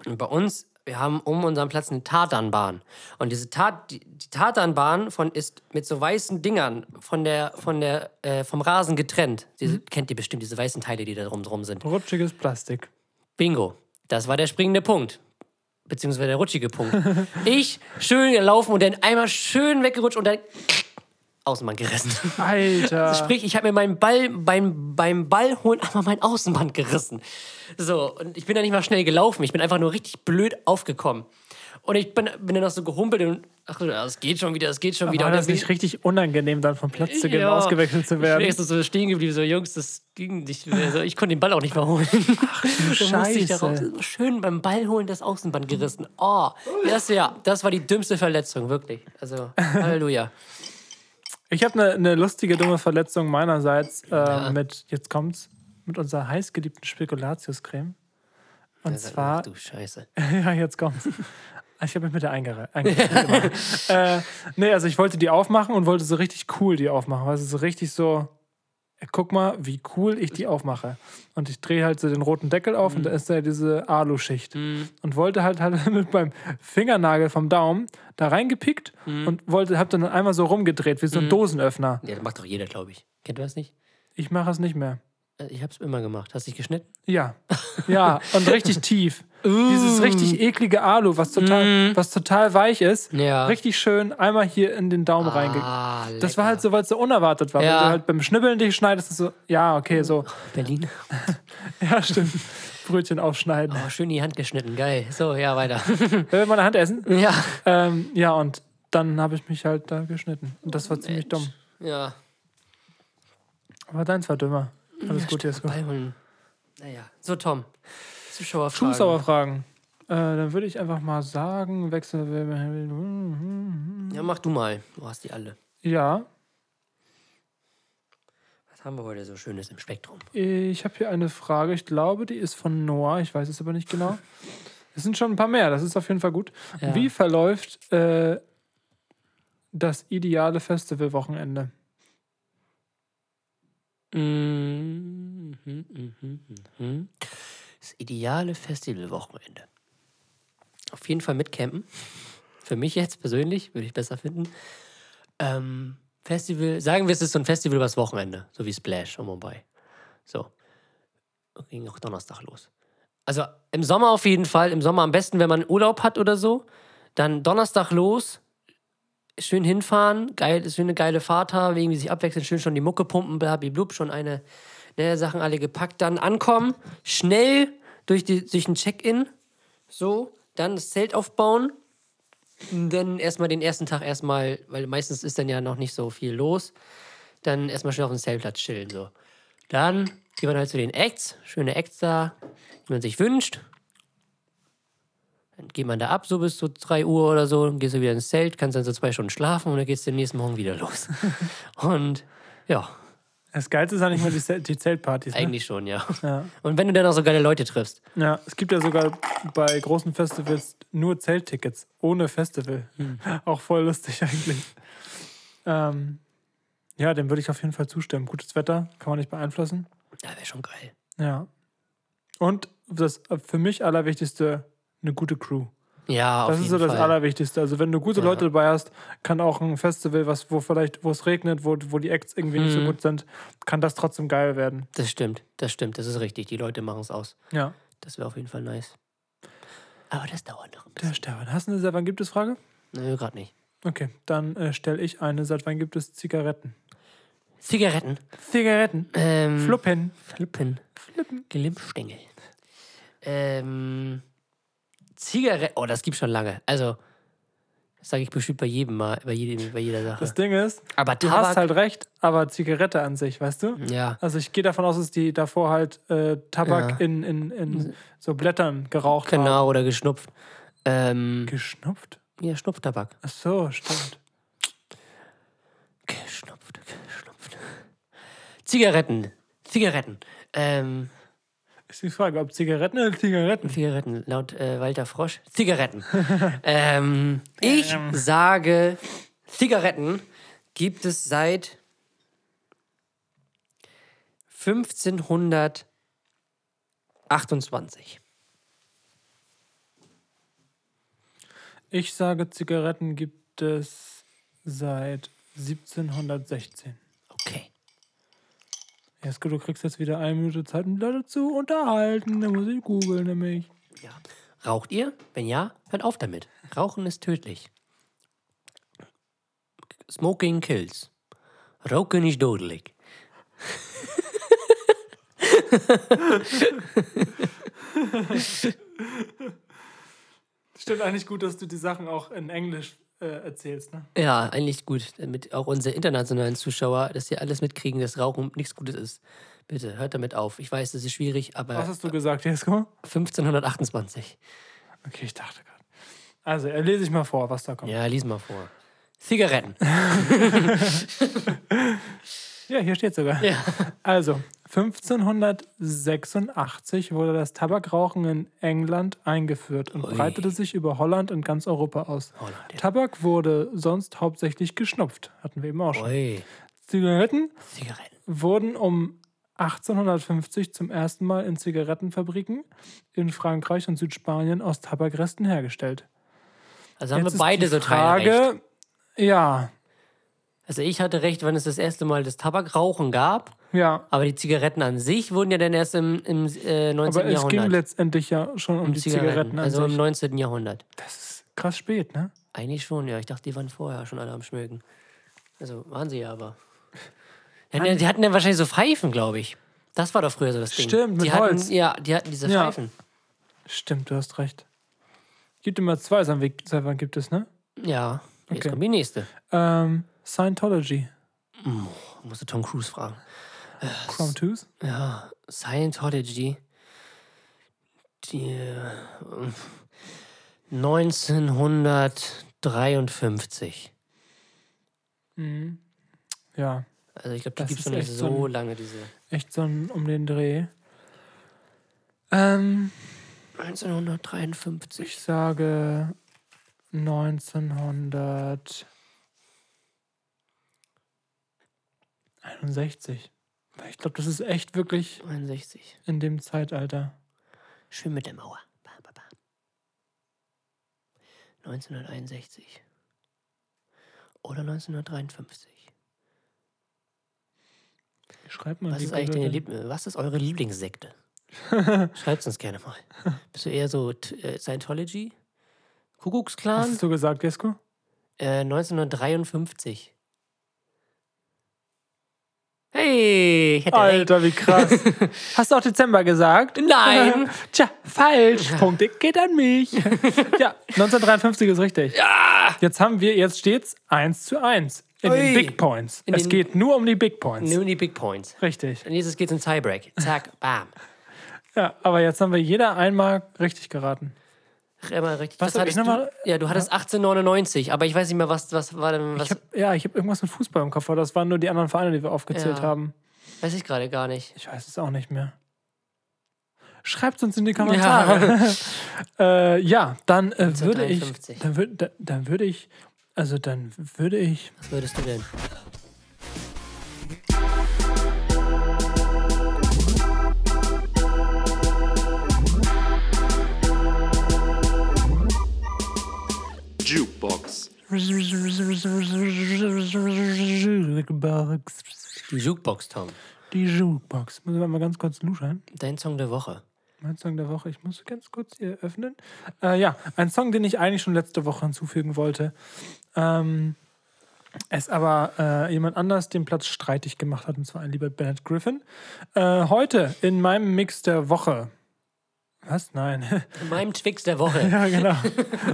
Speaker 2: Und bei uns, wir haben um unseren Platz eine Tatanbahn. Und diese Tat, die, die Tatanbahn von, ist mit so weißen Dingern von der, von der, äh, vom Rasen getrennt. Diese, Kennt ihr bestimmt, diese weißen Teile, die da drum, drum sind.
Speaker 1: Rutschiges Plastik.
Speaker 2: Bingo. Das war der springende Punkt. Beziehungsweise der rutschige Punkt. (laughs) ich schön gelaufen und dann einmal schön weggerutscht und dann Außenband gerissen.
Speaker 1: Alter. (laughs)
Speaker 2: Sprich, ich habe mir meinen Ball beim, beim Ball holen einmal mein Außenband gerissen. So, und ich bin da nicht mal schnell gelaufen. Ich bin einfach nur richtig blöd aufgekommen. Und ich bin, bin dann noch so gehumpelt und ach, es geht schon wieder, es geht schon wieder.
Speaker 1: War
Speaker 2: Und
Speaker 1: das nicht richtig unangenehm, dann vom Platz zu gehen,
Speaker 2: Ja.
Speaker 1: ausgewechselt zu
Speaker 2: Ich
Speaker 1: werden?
Speaker 2: bin echt so stehen geblieben, so Jungs, das ging nicht. Also, ich konnte den Ball auch nicht mehr holen. Ach, du (laughs) ich.
Speaker 1: Scheiße.
Speaker 2: Schön beim Ball holen das Außenband gerissen. Oh, das, ja, das war die dümmste Verletzung, wirklich. Also, (laughs) Halleluja.
Speaker 1: Ich habe eine ne lustige, dumme Verletzung meinerseits äh, mit, jetzt kommt's, mit unserer heißgeliebten Spekulatiuscreme. Und
Speaker 2: Ach,
Speaker 1: zwar,
Speaker 2: du Scheiße. (laughs)
Speaker 1: ja, jetzt kommt's. Ich habe mich mit der eingere- (laughs) äh, nee, also ich wollte die aufmachen und wollte so richtig cool die aufmachen. Also so richtig so, äh, guck mal, wie cool ich die aufmache. Und ich drehe halt so den roten Deckel auf und da ist da diese Aluschicht. Und wollte halt, halt (laughs) mit meinem Fingernagel vom Daumen da reingepickt und wollte, hab dann einmal so rumgedreht, wie so ein Dosenöffner.
Speaker 2: Ja, das macht doch jeder, glaube ich. Kennt ihr das nicht?
Speaker 1: Ich mache es nicht mehr.
Speaker 2: Äh, Ich hab's immer gemacht. Hast du dich geschnitten?
Speaker 1: Ja, ja, und richtig tief. (laughs) Dieses richtig eklige Alu, was total, was total weich ist,
Speaker 2: Ja.
Speaker 1: richtig schön einmal hier in den Daumen.
Speaker 2: Ah,
Speaker 1: Das war halt so, weil es so unerwartet war.
Speaker 2: Ja.
Speaker 1: Wenn du halt beim Schnibbeln dich schneidest, ist so, ja, okay, so.
Speaker 2: Berlin. (laughs)
Speaker 1: Ja, stimmt. Brötchen aufschneiden.
Speaker 2: Oh, schön die Hand geschnitten. Geil. So, ja, weiter. (laughs)
Speaker 1: Will meine Hand essen?
Speaker 2: ja.
Speaker 1: Ähm, ja, und dann habe ich mich halt da geschnitten. Und das war ziemlich dumm.
Speaker 2: Ja.
Speaker 1: Aber deins war dümmer. Alles gut, Jesko.
Speaker 2: Ball holen. Naja. So, Tom. Zuschauerfragen.
Speaker 1: Zuschauerfragen. dann würde ich einfach mal sagen, Wechsel.
Speaker 2: Ja, mach du mal. Du hast die alle.
Speaker 1: Ja,
Speaker 2: Was haben wir heute so Schönes im Spektrum?
Speaker 1: ich habe hier eine Frage. Ich glaube, die ist von Noah. Ich weiß es aber nicht genau. Es sind schon ein paar mehr. Das ist auf jeden Fall gut.
Speaker 2: Ja.
Speaker 1: Wie verläuft äh, das ideale Festivalwochenende?
Speaker 2: Mhm, mhm, mhm, mhm. Das ideale Festivalwochenende. Auf jeden Fall mit Campen. Für mich jetzt persönlich, würde ich besser finden. Ähm, Festival, sagen wir, es ist so ein Festival übers Wochenende, so wie Splash und Mumbai. So. Ging auch Donnerstag los. Also im Sommer auf jeden Fall, im Sommer am besten, wenn man Urlaub hat oder so. Dann Donnerstag los, schön hinfahren, geil, schöne geile Fahrt haben, irgendwie sich abwechseln, schön schon die Mucke pumpen, blub, schon eine, ne, Sachen alle gepackt, dann ankommen, schnell durch, die, durch ein Check-in, so, dann das Zelt aufbauen, dann erstmal den ersten Tag erstmal, weil meistens ist dann ja noch nicht so viel los, dann erstmal schnell auf dem Zeltplatz chillen, so. Dann geht man halt zu den Acts, schöne Acts da, die man sich wünscht. Dann geht man da ab, so bis so 3 Uhr oder so, dann gehst du wieder ins Zelt, kannst dann so zwei Stunden schlafen und dann geht's den nächsten Morgen wieder los. (laughs) und ja,
Speaker 1: Das Geilste ist eigentlich mal die, die Zeltpartys. Ne?
Speaker 2: eigentlich schon, ja.
Speaker 1: Ja.
Speaker 2: Und wenn du dann auch so geile Leute triffst.
Speaker 1: ja, es gibt ja sogar bei großen Festivals nur Zelttickets, ohne Festival. (laughs) Auch voll lustig eigentlich. Ähm, ja, dem würde ich auf jeden Fall zustimmen. Gutes Wetter kann man nicht beeinflussen.
Speaker 2: Ja, wäre schon geil.
Speaker 1: Ja. Und das für mich Allerwichtigste, eine gute Crew.
Speaker 2: Ja, auf
Speaker 1: Das ist so
Speaker 2: jeden
Speaker 1: das
Speaker 2: Fall.
Speaker 1: Allerwichtigste. Also wenn du gute
Speaker 2: Ja.
Speaker 1: Leute dabei hast, kann auch ein Festival, was, wo vielleicht, wo es regnet, wo, wo die Acts irgendwie nicht so
Speaker 2: Mhm.
Speaker 1: gut sind, kann das trotzdem geil werden.
Speaker 2: Das stimmt, das stimmt, das ist richtig. Die Leute machen es aus.
Speaker 1: Ja.
Speaker 2: Das wäre auf jeden Fall nice. Aber das dauert noch ein bisschen.
Speaker 1: Der Stefan. Hast du eine seit wann gibt es Frage?
Speaker 2: Nö, gerade nicht.
Speaker 1: Okay, dann äh, stelle ich eine. Seit wann gibt es Zigaretten?
Speaker 2: Zigaretten.
Speaker 1: Zigaretten.
Speaker 2: Ähm,
Speaker 1: Fluppen.
Speaker 2: Flippen. Glimmstängel. Ähm, Zigaretten. Oh, das gibt's schon lange. Also, das sage ich bestimmt bei jedem Mal, bei, jedem, bei jeder Sache.
Speaker 1: Das Ding ist,
Speaker 2: Aber
Speaker 1: du
Speaker 2: Tabak.
Speaker 1: hast halt recht, aber Zigarette an sich, weißt du?
Speaker 2: ja.
Speaker 1: Also ich gehe davon aus, dass die davor halt äh, Tabak
Speaker 2: Ja.
Speaker 1: in, in, in so Blättern geraucht haben.
Speaker 2: Genau, oder geschnupft. Ähm,
Speaker 1: Geschnupft?
Speaker 2: ja, Schnupftabak.
Speaker 1: Ach so, stimmt.
Speaker 2: Geschnupft, geschnupft. Zigaretten. Zigaretten. Ähm,
Speaker 1: Ist die Frage, ob Zigaretten oder Zigaretten?
Speaker 2: Zigaretten, laut äh, Walter Frosch. Zigaretten. (laughs) ähm, ich sage, Zigaretten gibt es seit 1528.
Speaker 1: Ich sage, Zigaretten gibt es seit 1716.
Speaker 2: Okay.
Speaker 1: Jesko, du kriegst jetzt wieder eine Minute Zeit, um Leute zu unterhalten. Da muss ich googeln, nämlich.
Speaker 2: Ja. Raucht ihr? Wenn ja, hört auf damit. Rauchen ist tödlich. Smoking kills. Rauchen ist dodelijk.
Speaker 1: Stimmt eigentlich gut, dass du die Sachen auch in Englisch äh, erzählst, ne?
Speaker 2: Ja, eigentlich gut, damit auch unsere internationalen Zuschauer, dass sie alles mitkriegen, dass Rauchen nichts Gutes ist. Bitte, hört damit auf. Ich weiß, das ist schwierig, aber
Speaker 1: Was hast du gesagt, Jesko?
Speaker 2: 1528.
Speaker 1: Okay, ich dachte gerade. Also, äh, lese ich mal vor, was da kommt.
Speaker 2: Ja, lies mal vor. Zigaretten. (laughs) (laughs)
Speaker 1: Ja, hier steht sogar.
Speaker 2: Ja.
Speaker 1: Also, 1586 wurde das Tabakrauchen in England eingeführt und
Speaker 2: Ui.
Speaker 1: breitete sich über Holland und ganz Europa aus.
Speaker 2: Holland, ja.
Speaker 1: Tabak wurde sonst hauptsächlich geschnupft, hatten wir eben auch schon.
Speaker 2: Ui,
Speaker 1: Zigaretten
Speaker 2: Zigaretten.
Speaker 1: wurden um 1850 zum ersten Mal in Zigarettenfabriken in Frankreich und Südspanien aus Tabakresten hergestellt.
Speaker 2: Also haben
Speaker 1: Jetzt
Speaker 2: wir beide so recht.
Speaker 1: Frage, ja,
Speaker 2: Also ich hatte recht, wenn es das erste Mal das Tabakrauchen gab,
Speaker 1: ja.
Speaker 2: aber die Zigaretten an sich wurden ja dann erst im, im äh, 19.
Speaker 1: Aber es ging letztendlich ja schon um, die Zigaretten, an
Speaker 2: also im
Speaker 1: sich.
Speaker 2: 19. Jahrhundert.
Speaker 1: Das ist krass spät, ne?
Speaker 2: Eigentlich schon, ja. Ich dachte, die waren vorher schon alle am Schmögen. Also waren sie ja aber. Die hatten, ja, die hatten ja wahrscheinlich so Pfeifen, glaube ich. Das war doch früher so das Ding.
Speaker 1: Stimmt, mit
Speaker 2: die hatten,
Speaker 1: Holz.
Speaker 2: Ja, die hatten diese
Speaker 1: Ja.
Speaker 2: Pfeifen.
Speaker 1: Stimmt, du hast recht. Gibt immer zwei, seit seit wann gibt es, ne?
Speaker 2: Ja. Jetzt
Speaker 1: Okay.
Speaker 2: kommt die nächste.
Speaker 1: Ähm, Scientology.
Speaker 2: Musst du Tom Cruise fragen.
Speaker 1: Twos.
Speaker 2: Ja, Scientology. Die, äh, 1953.
Speaker 1: Ja,
Speaker 2: Also ich glaube, die
Speaker 1: Das
Speaker 2: gibt es nicht so
Speaker 1: so ein-
Speaker 2: lange, diese.
Speaker 1: echt so ein, um den Dreh. Ähm,
Speaker 2: 1953.
Speaker 1: ich sage 1961. Ich glaube, das ist echt wirklich
Speaker 2: 61.
Speaker 1: in dem Zeitalter.
Speaker 2: Schön mit der Mauer. Bam, bam, bam. 1961. Oder 1953.
Speaker 1: Schreibt mal,
Speaker 2: Was ist eigentlich deine
Speaker 1: Lieb
Speaker 2: Was ist eure Lieblingssekte? (laughs) Schreibt uns gerne mal. Bist du eher so äh, Scientology?
Speaker 1: Hast
Speaker 2: Kuckucksklan?
Speaker 1: du gesagt, Gesko?
Speaker 2: Äh, 1953. Hey, ich hätte recht.
Speaker 1: Alter, wie krass. (laughs) Hast du auch Dezember gesagt?
Speaker 2: Nein. (laughs)
Speaker 1: Tja, falsch. Punkt geht an mich. (laughs) ja, 1953 ist richtig. Ja. Jetzt haben wir, jetzt steht's 1 zu 1 in den
Speaker 2: Ui.
Speaker 1: Big Points.
Speaker 2: In
Speaker 1: es
Speaker 2: den-
Speaker 1: geht nur um die Big Points.
Speaker 2: Nur die Big Points.
Speaker 1: Richtig.
Speaker 2: Und jetzt geht's in Tiebreak. Zack, bam.
Speaker 1: Ja, aber jetzt haben wir jeder einmal richtig geraten.
Speaker 2: Immer richtig.
Speaker 1: Was
Speaker 2: Was
Speaker 1: hab ich
Speaker 2: hattest
Speaker 1: noch
Speaker 2: du?
Speaker 1: mal-
Speaker 2: Ja, du hattest 1899, aber ich weiß nicht mehr, was, was war denn. Was,
Speaker 1: Ich hab, ja, ich habe irgendwas mit Fußball im Kopf, aber das waren nur die anderen Vereine, die wir aufgezählt
Speaker 2: Ja.
Speaker 1: haben.
Speaker 2: weiß ich gerade gar nicht.
Speaker 1: Ich weiß es auch nicht mehr. Schreibt uns in die Kommentare. Ja, (laughs) äh, ja dann äh, würde ich,
Speaker 2: 1953.
Speaker 1: dann, würd, dann, dann würde ich, also dann würde ich,
Speaker 2: Was würdest du denn?
Speaker 3: Jukebox.
Speaker 1: Jukebox.
Speaker 2: Die Jukebox, Tom.
Speaker 1: Die Jukebox. Müssen wir mal ganz kurz luschern.
Speaker 2: Dein Song der Woche.
Speaker 1: Mein Song der Woche. Ich muss ganz kurz hier öffnen. Äh, ja, ein Song, den ich eigentlich schon letzte Woche hinzufügen wollte. Ähm, es aber äh, jemand anders den Platz streitig gemacht hat, und zwar ein lieber Bennett Griffin. Äh, heute in meinem Mix der Woche. Was? Nein.
Speaker 2: In meinem Twix der Woche. (laughs)
Speaker 1: ja, genau.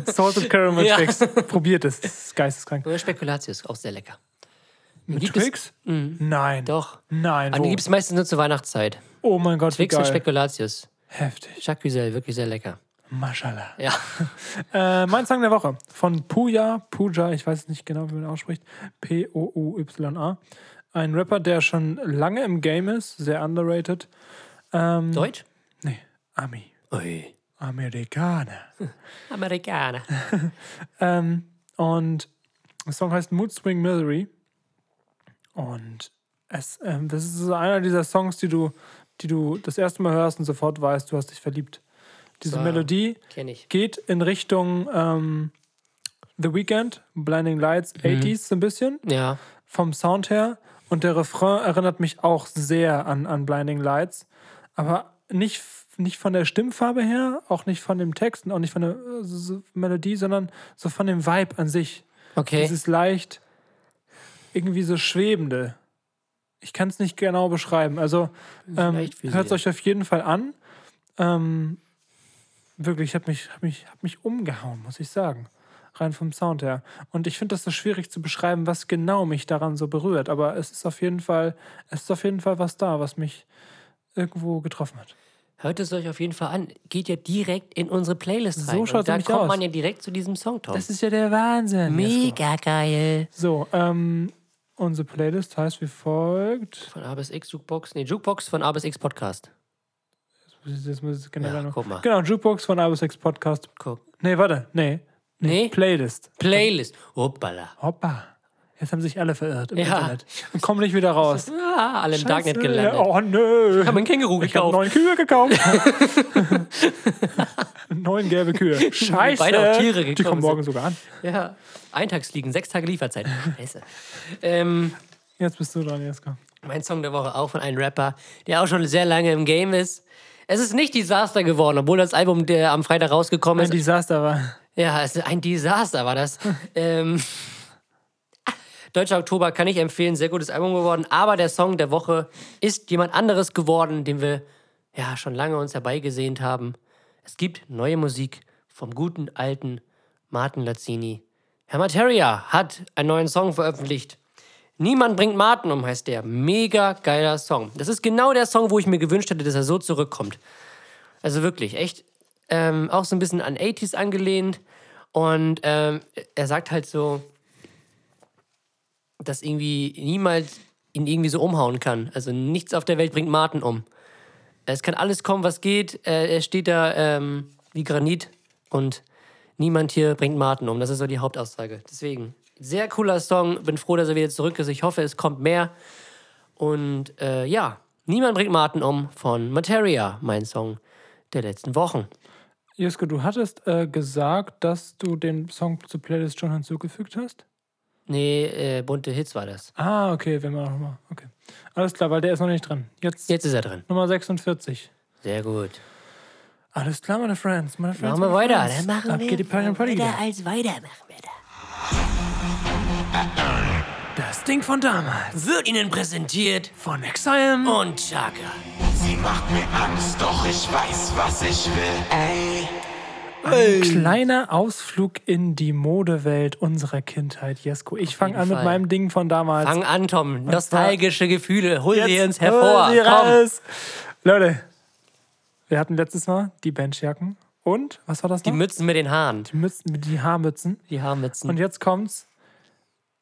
Speaker 1: Salted Caramel
Speaker 2: Ja.
Speaker 1: Twix. Probiert es. Das ist geisteskrank.
Speaker 2: Oder Spekulatius, auch sehr lecker.
Speaker 1: Mit
Speaker 2: gibt es-
Speaker 1: Twix? Nein.
Speaker 2: Doch.
Speaker 1: Nein.
Speaker 2: Aber
Speaker 1: Wo?
Speaker 2: die gibt es meistens nur zur Weihnachtszeit.
Speaker 1: oh mein Gott, wie
Speaker 2: Twix und
Speaker 1: geil.
Speaker 2: Spekulatius.
Speaker 1: Heftig.
Speaker 2: Jacques Güzel, wirklich sehr lecker.
Speaker 1: Mashallah.
Speaker 2: Ja. (laughs)
Speaker 1: Äh, mein Song der Woche von Puja, Puja, ich weiß nicht genau, wie man ausspricht, P-O-U-Y-A. Ein Rapper, der schon lange im Game ist, sehr underrated. Ähm,
Speaker 2: Deutsch?
Speaker 1: nee, Ami.
Speaker 2: Ui.
Speaker 1: Amerikaner. (laughs)
Speaker 2: Amerikaner. (laughs)
Speaker 1: Ähm, und der Song heißt Mood Swing Misery. Und es, ähm, das ist so einer dieser Songs, die du, die du das erste Mal hörst und sofort weißt, du hast dich verliebt. Diese
Speaker 2: So.
Speaker 1: Melodie geht in Richtung ähm, The Weeknd, Blinding Lights,
Speaker 2: Mhm.
Speaker 1: 80s so ein bisschen,
Speaker 2: Ja.
Speaker 1: vom Sound her. Und der Refrain erinnert mich auch sehr an, an Blinding Lights. Aber nicht, nicht von der Stimmfarbe her, auch nicht von dem Text und auch nicht von der äh, so- Melodie, sondern so von dem Vibe an sich.
Speaker 2: Okay.
Speaker 1: Dieses leicht irgendwie so schwebende. Ich kann es nicht genau beschreiben. Also ähm, hört es euch auf jeden Fall an. Ähm, wirklich, ich habe mich, hab mich, hab mich umgehauen, muss ich sagen. Rein vom Sound her. Und ich finde das so schwierig zu beschreiben, was genau mich daran so berührt. Aber es ist auf jeden Fall, es ist auf jeden Fall was da, was mich irgendwo getroffen hat.
Speaker 2: Hört es euch auf jeden Fall an. Geht ja direkt in unsere Playlist
Speaker 1: So
Speaker 2: rein.
Speaker 1: schaut's
Speaker 2: Und da
Speaker 1: nämlich
Speaker 2: kommt
Speaker 1: aus.
Speaker 2: man ja direkt zu diesem Song, Tom.
Speaker 1: Das ist ja der Wahnsinn.
Speaker 2: Mega geil.
Speaker 1: So, ähm, unsere Playlist heißt wie folgt.
Speaker 2: Von A bis X Jukebox. Nee, Jukebox von A bis X Podcast.
Speaker 1: Jetzt muss ich genau,
Speaker 2: Ja,
Speaker 1: noch-
Speaker 2: guck mal.
Speaker 1: genau, Jukebox von Abus X Podcast.
Speaker 2: Guck.
Speaker 1: Nee, warte, nee.
Speaker 2: Nee?
Speaker 1: Playlist.
Speaker 2: Playlist. Hoppala.
Speaker 1: Hoppa. Jetzt haben sich alle verirrt im
Speaker 2: Ja.
Speaker 1: Internet. Und kommen nicht wieder raus. (laughs)
Speaker 2: Ah, alle im Darknet
Speaker 1: Scheiße,
Speaker 2: gelandet.
Speaker 1: Ja, oh nö.
Speaker 2: Ich habe ein Känguru
Speaker 1: Ich habe
Speaker 2: gekauft.
Speaker 1: neun Kühe gekauft. (laughs) neun gelbe Kühe. Scheiße.
Speaker 2: beide auch Tiere
Speaker 1: Die
Speaker 2: gekommen
Speaker 1: kommen morgen sogar an.
Speaker 2: Ja. Eintagsfliegen, sechs Tage Lieferzeit. Scheiße. ähm,
Speaker 1: Jetzt bist du dran, Jesko.
Speaker 2: mein Song der Woche auch von einem Rapper, der auch schon sehr lange im Game ist. Es ist nicht Desaster geworden, obwohl das Album der am Freitag rausgekommen
Speaker 1: Ein
Speaker 2: ist.
Speaker 1: Desaster war.
Speaker 2: Ja, es ist ein Desaster war das. (laughs) ähm, Deutscher Oktober kann ich empfehlen, sehr gutes Album geworden. Aber der Song der Woche ist jemand anderes geworden, den wir ja schon lange uns herbeigesehnt haben. Es gibt neue Musik vom guten alten Martin Lazzini. Herr Materia hat einen neuen Song veröffentlicht. Niemand bringt Martin um, heißt der. Mega geiler Song. Das ist genau der Song, wo ich mir gewünscht hätte, dass er so zurückkommt. Also wirklich, echt. ähm, auch so ein bisschen an 80s angelehnt. Und ähm, er sagt halt so, dass irgendwie niemals ihn irgendwie so umhauen kann. Also nichts auf der Welt bringt Martin um. Es kann alles kommen, was geht. Äh, er steht da ähm, wie Granit und niemand hier bringt Martin um. Das ist so die Hauptaussage. Deswegen, sehr cooler Song. Bin froh, dass er wieder zurück ist. Ich hoffe, es kommt mehr. Und äh, ja, niemand bringt Martin um von Materia, mein Song der letzten Wochen.
Speaker 1: Jesko, du hattest äh, gesagt, dass du den Song zur Playlist schon hinzugefügt hast?
Speaker 2: Nee, äh, bunte Hits war das.
Speaker 1: Ah, okay, wenn wir noch mal. Okay. Alles klar, weil der ist noch nicht drin. Jetzt,
Speaker 2: Jetzt ist er drin.
Speaker 1: Nummer 46.
Speaker 2: Sehr gut.
Speaker 1: Alles klar, meine Friends. Meine Friends
Speaker 2: Machen wir
Speaker 1: meine
Speaker 2: weiter.
Speaker 1: Friends.
Speaker 2: Dann machen
Speaker 1: Ab
Speaker 2: wir
Speaker 1: geht die Party Party
Speaker 2: weiter
Speaker 1: wieder.
Speaker 2: als weiter machen wir da.
Speaker 1: Das Ding von damals.
Speaker 2: Wird Ihnen präsentiert
Speaker 1: Von Exile.
Speaker 2: und Chaka.
Speaker 4: Sie macht mir Angst, doch ich weiß, was ich will. Ey,
Speaker 1: Ein kleiner Ausflug in die Modewelt unserer Kindheit, Jesko. Ich fange an mit
Speaker 2: Fall.
Speaker 1: meinem Ding von damals.
Speaker 2: Fang an, Tom. Nostalgische Gefühle. Hol sie uns
Speaker 1: hol
Speaker 2: hervor.
Speaker 1: sie
Speaker 2: Komm.
Speaker 1: raus. Leute, wir hatten letztes Mal die Benchjacken und, was war das
Speaker 2: Die
Speaker 1: noch?
Speaker 2: Mützen mit den Haaren.
Speaker 1: Die Mützen, die Haarmützen.
Speaker 2: Die Haarmützen.
Speaker 1: Und jetzt kommt's.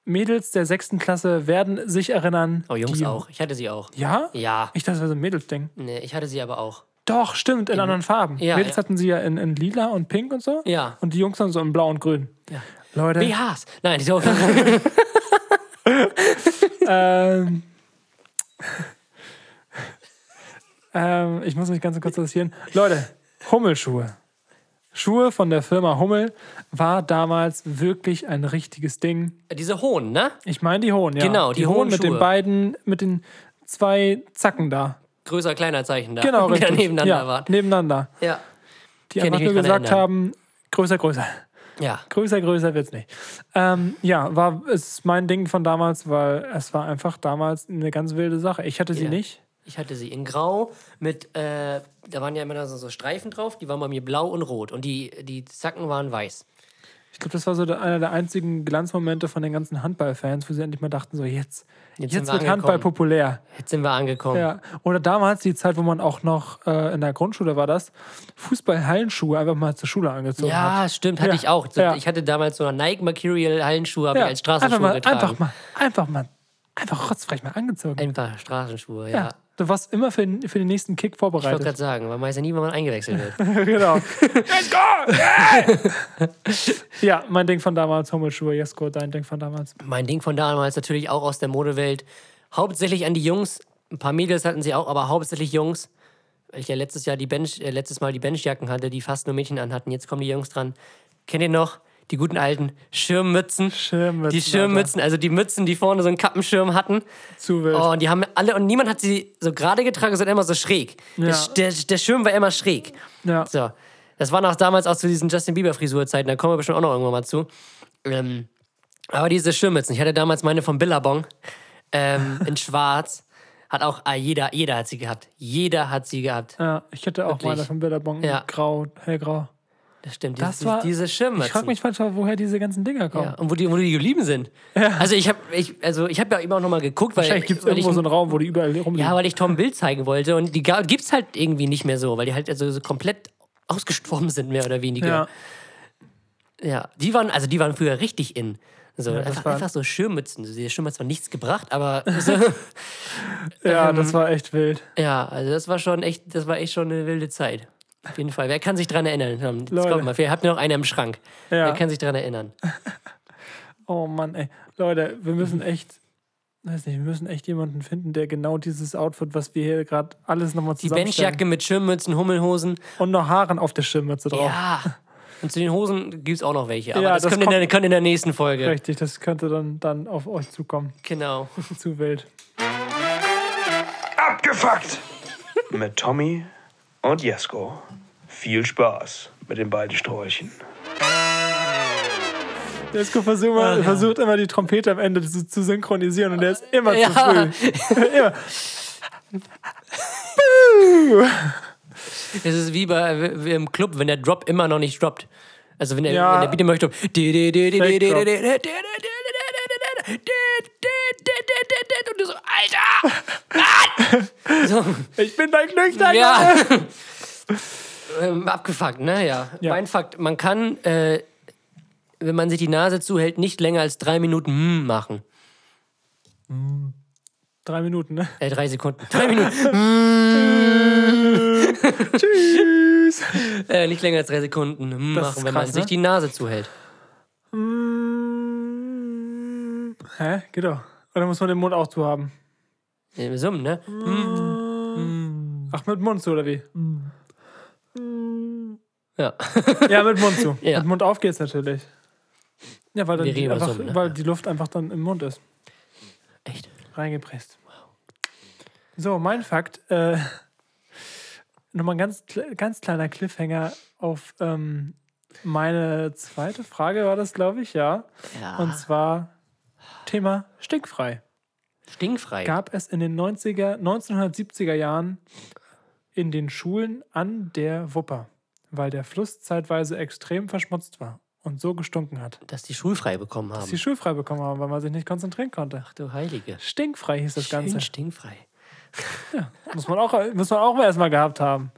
Speaker 1: Mädels der sechsten Klasse werden sich erinnern.
Speaker 2: oh, Jungs
Speaker 1: die,
Speaker 2: auch. Ich hatte sie auch.
Speaker 1: Ja?
Speaker 2: Ja.
Speaker 1: Ich dachte, das wäre so ein Mädelsding.
Speaker 2: Nee, ich hatte sie aber auch.
Speaker 1: Doch, stimmt, in anderen Farben.
Speaker 2: Ja,
Speaker 1: Mädels
Speaker 2: ja.
Speaker 1: hatten sie ja in, in lila und pink und so.
Speaker 2: Ja.
Speaker 1: Und die Jungs dann so in blau und grün.
Speaker 2: Ja.
Speaker 1: Leute,
Speaker 2: BHs. Nein, so. (laughs)
Speaker 1: ähm, ähm, ich muss mich ganz kurz interessieren. Leute, Hummelschuhe. Schuhe von der Firma Hummel war damals wirklich ein richtiges Ding.
Speaker 2: Diese Hohn, ne?
Speaker 1: Ich meine die hohen, ja.
Speaker 2: Genau, die hohen
Speaker 1: mit den beiden, mit den zwei Zacken da.
Speaker 2: Größer, kleiner Zeichen da.
Speaker 1: Genau, (laughs) richtig.
Speaker 2: nebeneinander
Speaker 1: ja,
Speaker 2: waren.
Speaker 1: Nebeneinander.
Speaker 2: Ja.
Speaker 1: Die einfach nur gesagt
Speaker 2: erinnern.
Speaker 1: haben, größer, größer.
Speaker 2: Ja.
Speaker 1: Größer, größer wird's nicht. Ähm, ja, war ist mein Ding von damals, weil es war einfach damals eine ganz wilde Sache. Ich hatte sie
Speaker 2: Ja.
Speaker 1: nicht.
Speaker 2: Ich hatte sie in Grau mit, äh, da waren ja immer so, so Streifen drauf, die waren bei mir blau und rot und die, die Zacken waren weiß.
Speaker 1: Ich glaube, das war so der, einer der einzigen Glanzmomente von den ganzen Handballfans, wo sie endlich mal dachten, so jetzt,
Speaker 2: Jetzt
Speaker 1: jetzt,
Speaker 2: wir
Speaker 1: wird Handball populär.
Speaker 2: Jetzt sind wir angekommen.
Speaker 1: Ja. Oder damals die Zeit, wo man auch noch äh, in der Grundschule war das, Fußball-Hallenschuhe einfach mal zur Schule angezogen hat.
Speaker 2: Ja, stimmt, hatte
Speaker 1: Ja,
Speaker 2: ich auch.
Speaker 1: Ja.
Speaker 2: Ich hatte damals so eine Nike Mercurial Hallenschuhe, habe
Speaker 1: Ja,
Speaker 2: ich als Straßenschuhe
Speaker 1: einfach mal,
Speaker 2: getragen.
Speaker 1: einfach mal, einfach mal, einfach rotzfrech mal angezogen.
Speaker 2: Einfach Straßenschuhe, ja.
Speaker 1: Du warst immer für, den- für den nächsten Kick
Speaker 2: Ich wollte
Speaker 1: vorbereitet.
Speaker 2: gerade sagen, man weiß ja nie, wann man eingewechselt wird. (laughs)
Speaker 1: genau. Let's go! Yeah! ja, mein Ding von damals, Hummelschuhe, Jesko, dein Ding von damals.
Speaker 2: mein Ding von damals natürlich auch aus der Modewelt. Hauptsächlich an die Jungs. Ein paar Mädels hatten sie auch, aber hauptsächlich Jungs. Weil ich ja letztes Jahr die Bench, äh, letztes Mal die Benchjacken hatte, die fast nur Mädchen anhatten. Jetzt kommen die Jungs dran. Kennt ihr noch die guten alten Schirmmützen?
Speaker 1: Schirmmützen,
Speaker 2: Die Schirmmützen, also die Mützen, die vorne so einen Kappenschirm hatten.
Speaker 1: Zu wild.
Speaker 2: Oh, und die haben alle, und niemand hat sie so gerade getragen, sondern immer so schräg. Der,
Speaker 1: Ja.
Speaker 2: Sch- der, der Schirm war immer schräg.
Speaker 1: ja.
Speaker 2: So. Das war noch damals auch zu diesen Justin Bieber-Frisurzeiten, da kommen wir bestimmt auch noch irgendwann mal zu. Ähm, aber diese Schirmmützen, ich hatte damals meine von Billabong ähm, (laughs) in schwarz. Hat auch ah, jeder, jeder hat sie gehabt. Jeder hat sie gehabt.
Speaker 1: ja, ich hatte auch
Speaker 2: Wirklich.
Speaker 1: meine von Bilderbong,
Speaker 2: Ja.
Speaker 1: grau, hellgrau.
Speaker 2: Das stimmt,
Speaker 1: Das
Speaker 2: diese,
Speaker 1: war,
Speaker 2: diese Schirmmützen.
Speaker 1: Ich frage mich manchmal, woher diese ganzen Dinger kommen.
Speaker 2: ja, und wo die, wo die geblieben sind. Also ich habe ich, also ich hab ja immer auch noch mal geguckt, weil,
Speaker 1: Wahrscheinlich gibt es irgendwo
Speaker 2: ich,
Speaker 1: so einen Raum, wo die überall rumliegen.
Speaker 2: Ja, weil ich Tom Bild zeigen wollte und die ga- gibt's halt irgendwie nicht mehr so, weil die halt also so komplett ausgestorben sind, mehr oder weniger.
Speaker 1: ja.
Speaker 2: Ja, die waren, also die waren früher richtig in. So,
Speaker 1: das
Speaker 2: einfach,
Speaker 1: war-
Speaker 2: einfach so Schirmmützen. Die Schirmmützen haben nichts gebracht, aber (laughs) so,
Speaker 1: ja,
Speaker 2: Ähm,
Speaker 1: das war echt wild.
Speaker 2: ja, also das war schon echt, das war echt schon eine wilde Zeit. Auf jeden Fall. Wer kann sich dran erinnern? Jetzt
Speaker 1: Leute.
Speaker 2: kommt mal. Vielleicht habt noch einen im Schrank.
Speaker 1: Ja.
Speaker 2: Wer kann sich dran erinnern? (laughs)
Speaker 1: Oh Mann, ey. Leute, wir müssen echt, weiß nicht, wir müssen echt jemanden finden, der genau dieses Outfit, was wir hier gerade alles nochmal
Speaker 2: Die
Speaker 1: zusammenstellen.
Speaker 2: Benchjacke mit Schirmmützen, Hummelhosen.
Speaker 1: Und noch Haaren auf der Schirmmütze drauf.
Speaker 2: Ja. Und zu den Hosen gibt es auch noch welche. Aber
Speaker 1: Ja,
Speaker 2: das,
Speaker 1: das
Speaker 2: kommt, in der,
Speaker 1: kommt-
Speaker 2: kommt in der nächsten Folge.
Speaker 1: Richtig, das könnte dann, dann auf euch zukommen.
Speaker 2: Genau. (laughs)
Speaker 1: Zu wild.
Speaker 5: Abgefuckt! mit Tommy und Jesko. Viel Spaß mit den beiden Sträuchen.
Speaker 1: Jesko versucht, mal, versucht immer die Trompete am Ende zu, zu synchronisieren und der ist immer
Speaker 2: Ja.
Speaker 1: zu früh. (laughs) immer.
Speaker 2: Es ist wie, bei, wie im Club, wenn der Drop immer noch nicht droppt. Also wenn der,
Speaker 1: Ja.
Speaker 2: wenn der Beat immer (laughs) Und du so, Alter! Mann! So,
Speaker 1: Ich bin dein Glück, dein
Speaker 2: ja. (laughs) Ähm, abgefuckt, ne? Ja.
Speaker 1: Ja.
Speaker 2: Mein Fakt, man kann, äh, wenn man sich die Nase zuhält, nicht länger als drei Minuten mm machen.
Speaker 1: Drei Minuten, ne?
Speaker 2: Äh, drei Sekunden. Drei Minuten. (laughs)
Speaker 1: Tschüss. (laughs)
Speaker 2: äh, nicht länger als drei Sekunden mm machen,
Speaker 1: ist
Speaker 2: wenn man
Speaker 1: krass,
Speaker 2: sich
Speaker 1: ne?
Speaker 2: die Nase zuhält.
Speaker 1: Hä? Geht doch. Oder muss man den Mund auch zu haben?
Speaker 2: Äh, Summen, ne?
Speaker 1: Ach, mit Mund zu, oder wie?
Speaker 2: Ja. (laughs)
Speaker 1: Ja, mit Mund zu.
Speaker 2: Ja.
Speaker 1: Mit Mund auf geht's natürlich. Ja, weil, dann
Speaker 2: Wir
Speaker 1: die
Speaker 2: reden über
Speaker 1: einfach,
Speaker 2: Summen, ne?
Speaker 1: weil die Luft einfach dann im Mund ist.
Speaker 2: Echt?
Speaker 1: Reingepresst. So, mein Fakt. Äh, (laughs) Nochmal ein ganz, kle- ganz kleiner Cliffhanger auf ähm, meine zweite Frage, war das, glaube ich, ja.
Speaker 2: Ja.
Speaker 1: Und zwar Thema stinkfrei.
Speaker 2: Stinkfrei.
Speaker 1: Gab es in den 90er, 1970er Jahren in den Schulen an der Wupper, weil der Fluss zeitweise extrem verschmutzt war und so gestunken hat.
Speaker 2: dass die schulfrei bekommen
Speaker 1: Dass
Speaker 2: haben.
Speaker 1: sie schulfrei bekommen haben, weil man sich nicht konzentrieren konnte.
Speaker 2: Ach du Heilige.
Speaker 1: Stinkfrei hieß das
Speaker 2: Schön
Speaker 1: Ganze.
Speaker 2: stinkfrei.
Speaker 1: Muss man auch, muss man auch mal erstmal gehabt haben.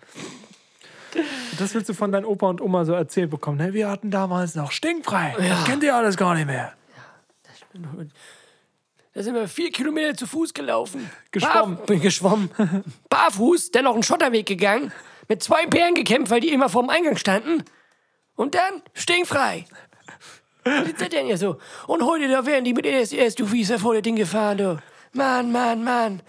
Speaker 1: Das willst du von deinen Opa und Oma so erzählt bekommen. Ne? Wir hatten damals noch stinkfrei. Das kennt ihr alles gar nicht mehr.
Speaker 2: Da sind wir vier Kilometer zu Fuß gelaufen.
Speaker 1: Geschwommen.
Speaker 2: Bar bin geschwommen. Barfuß, dann noch einen Schotterweg gegangen. Mit zwei Bären gekämpft, weil die immer vorm Eingang standen. Und dann stinkfrei. Wie ist das denn hier so? Und heute, da wären die mit du Wieser, vor der Ding gefahren, du. Mann, Mann, Mann.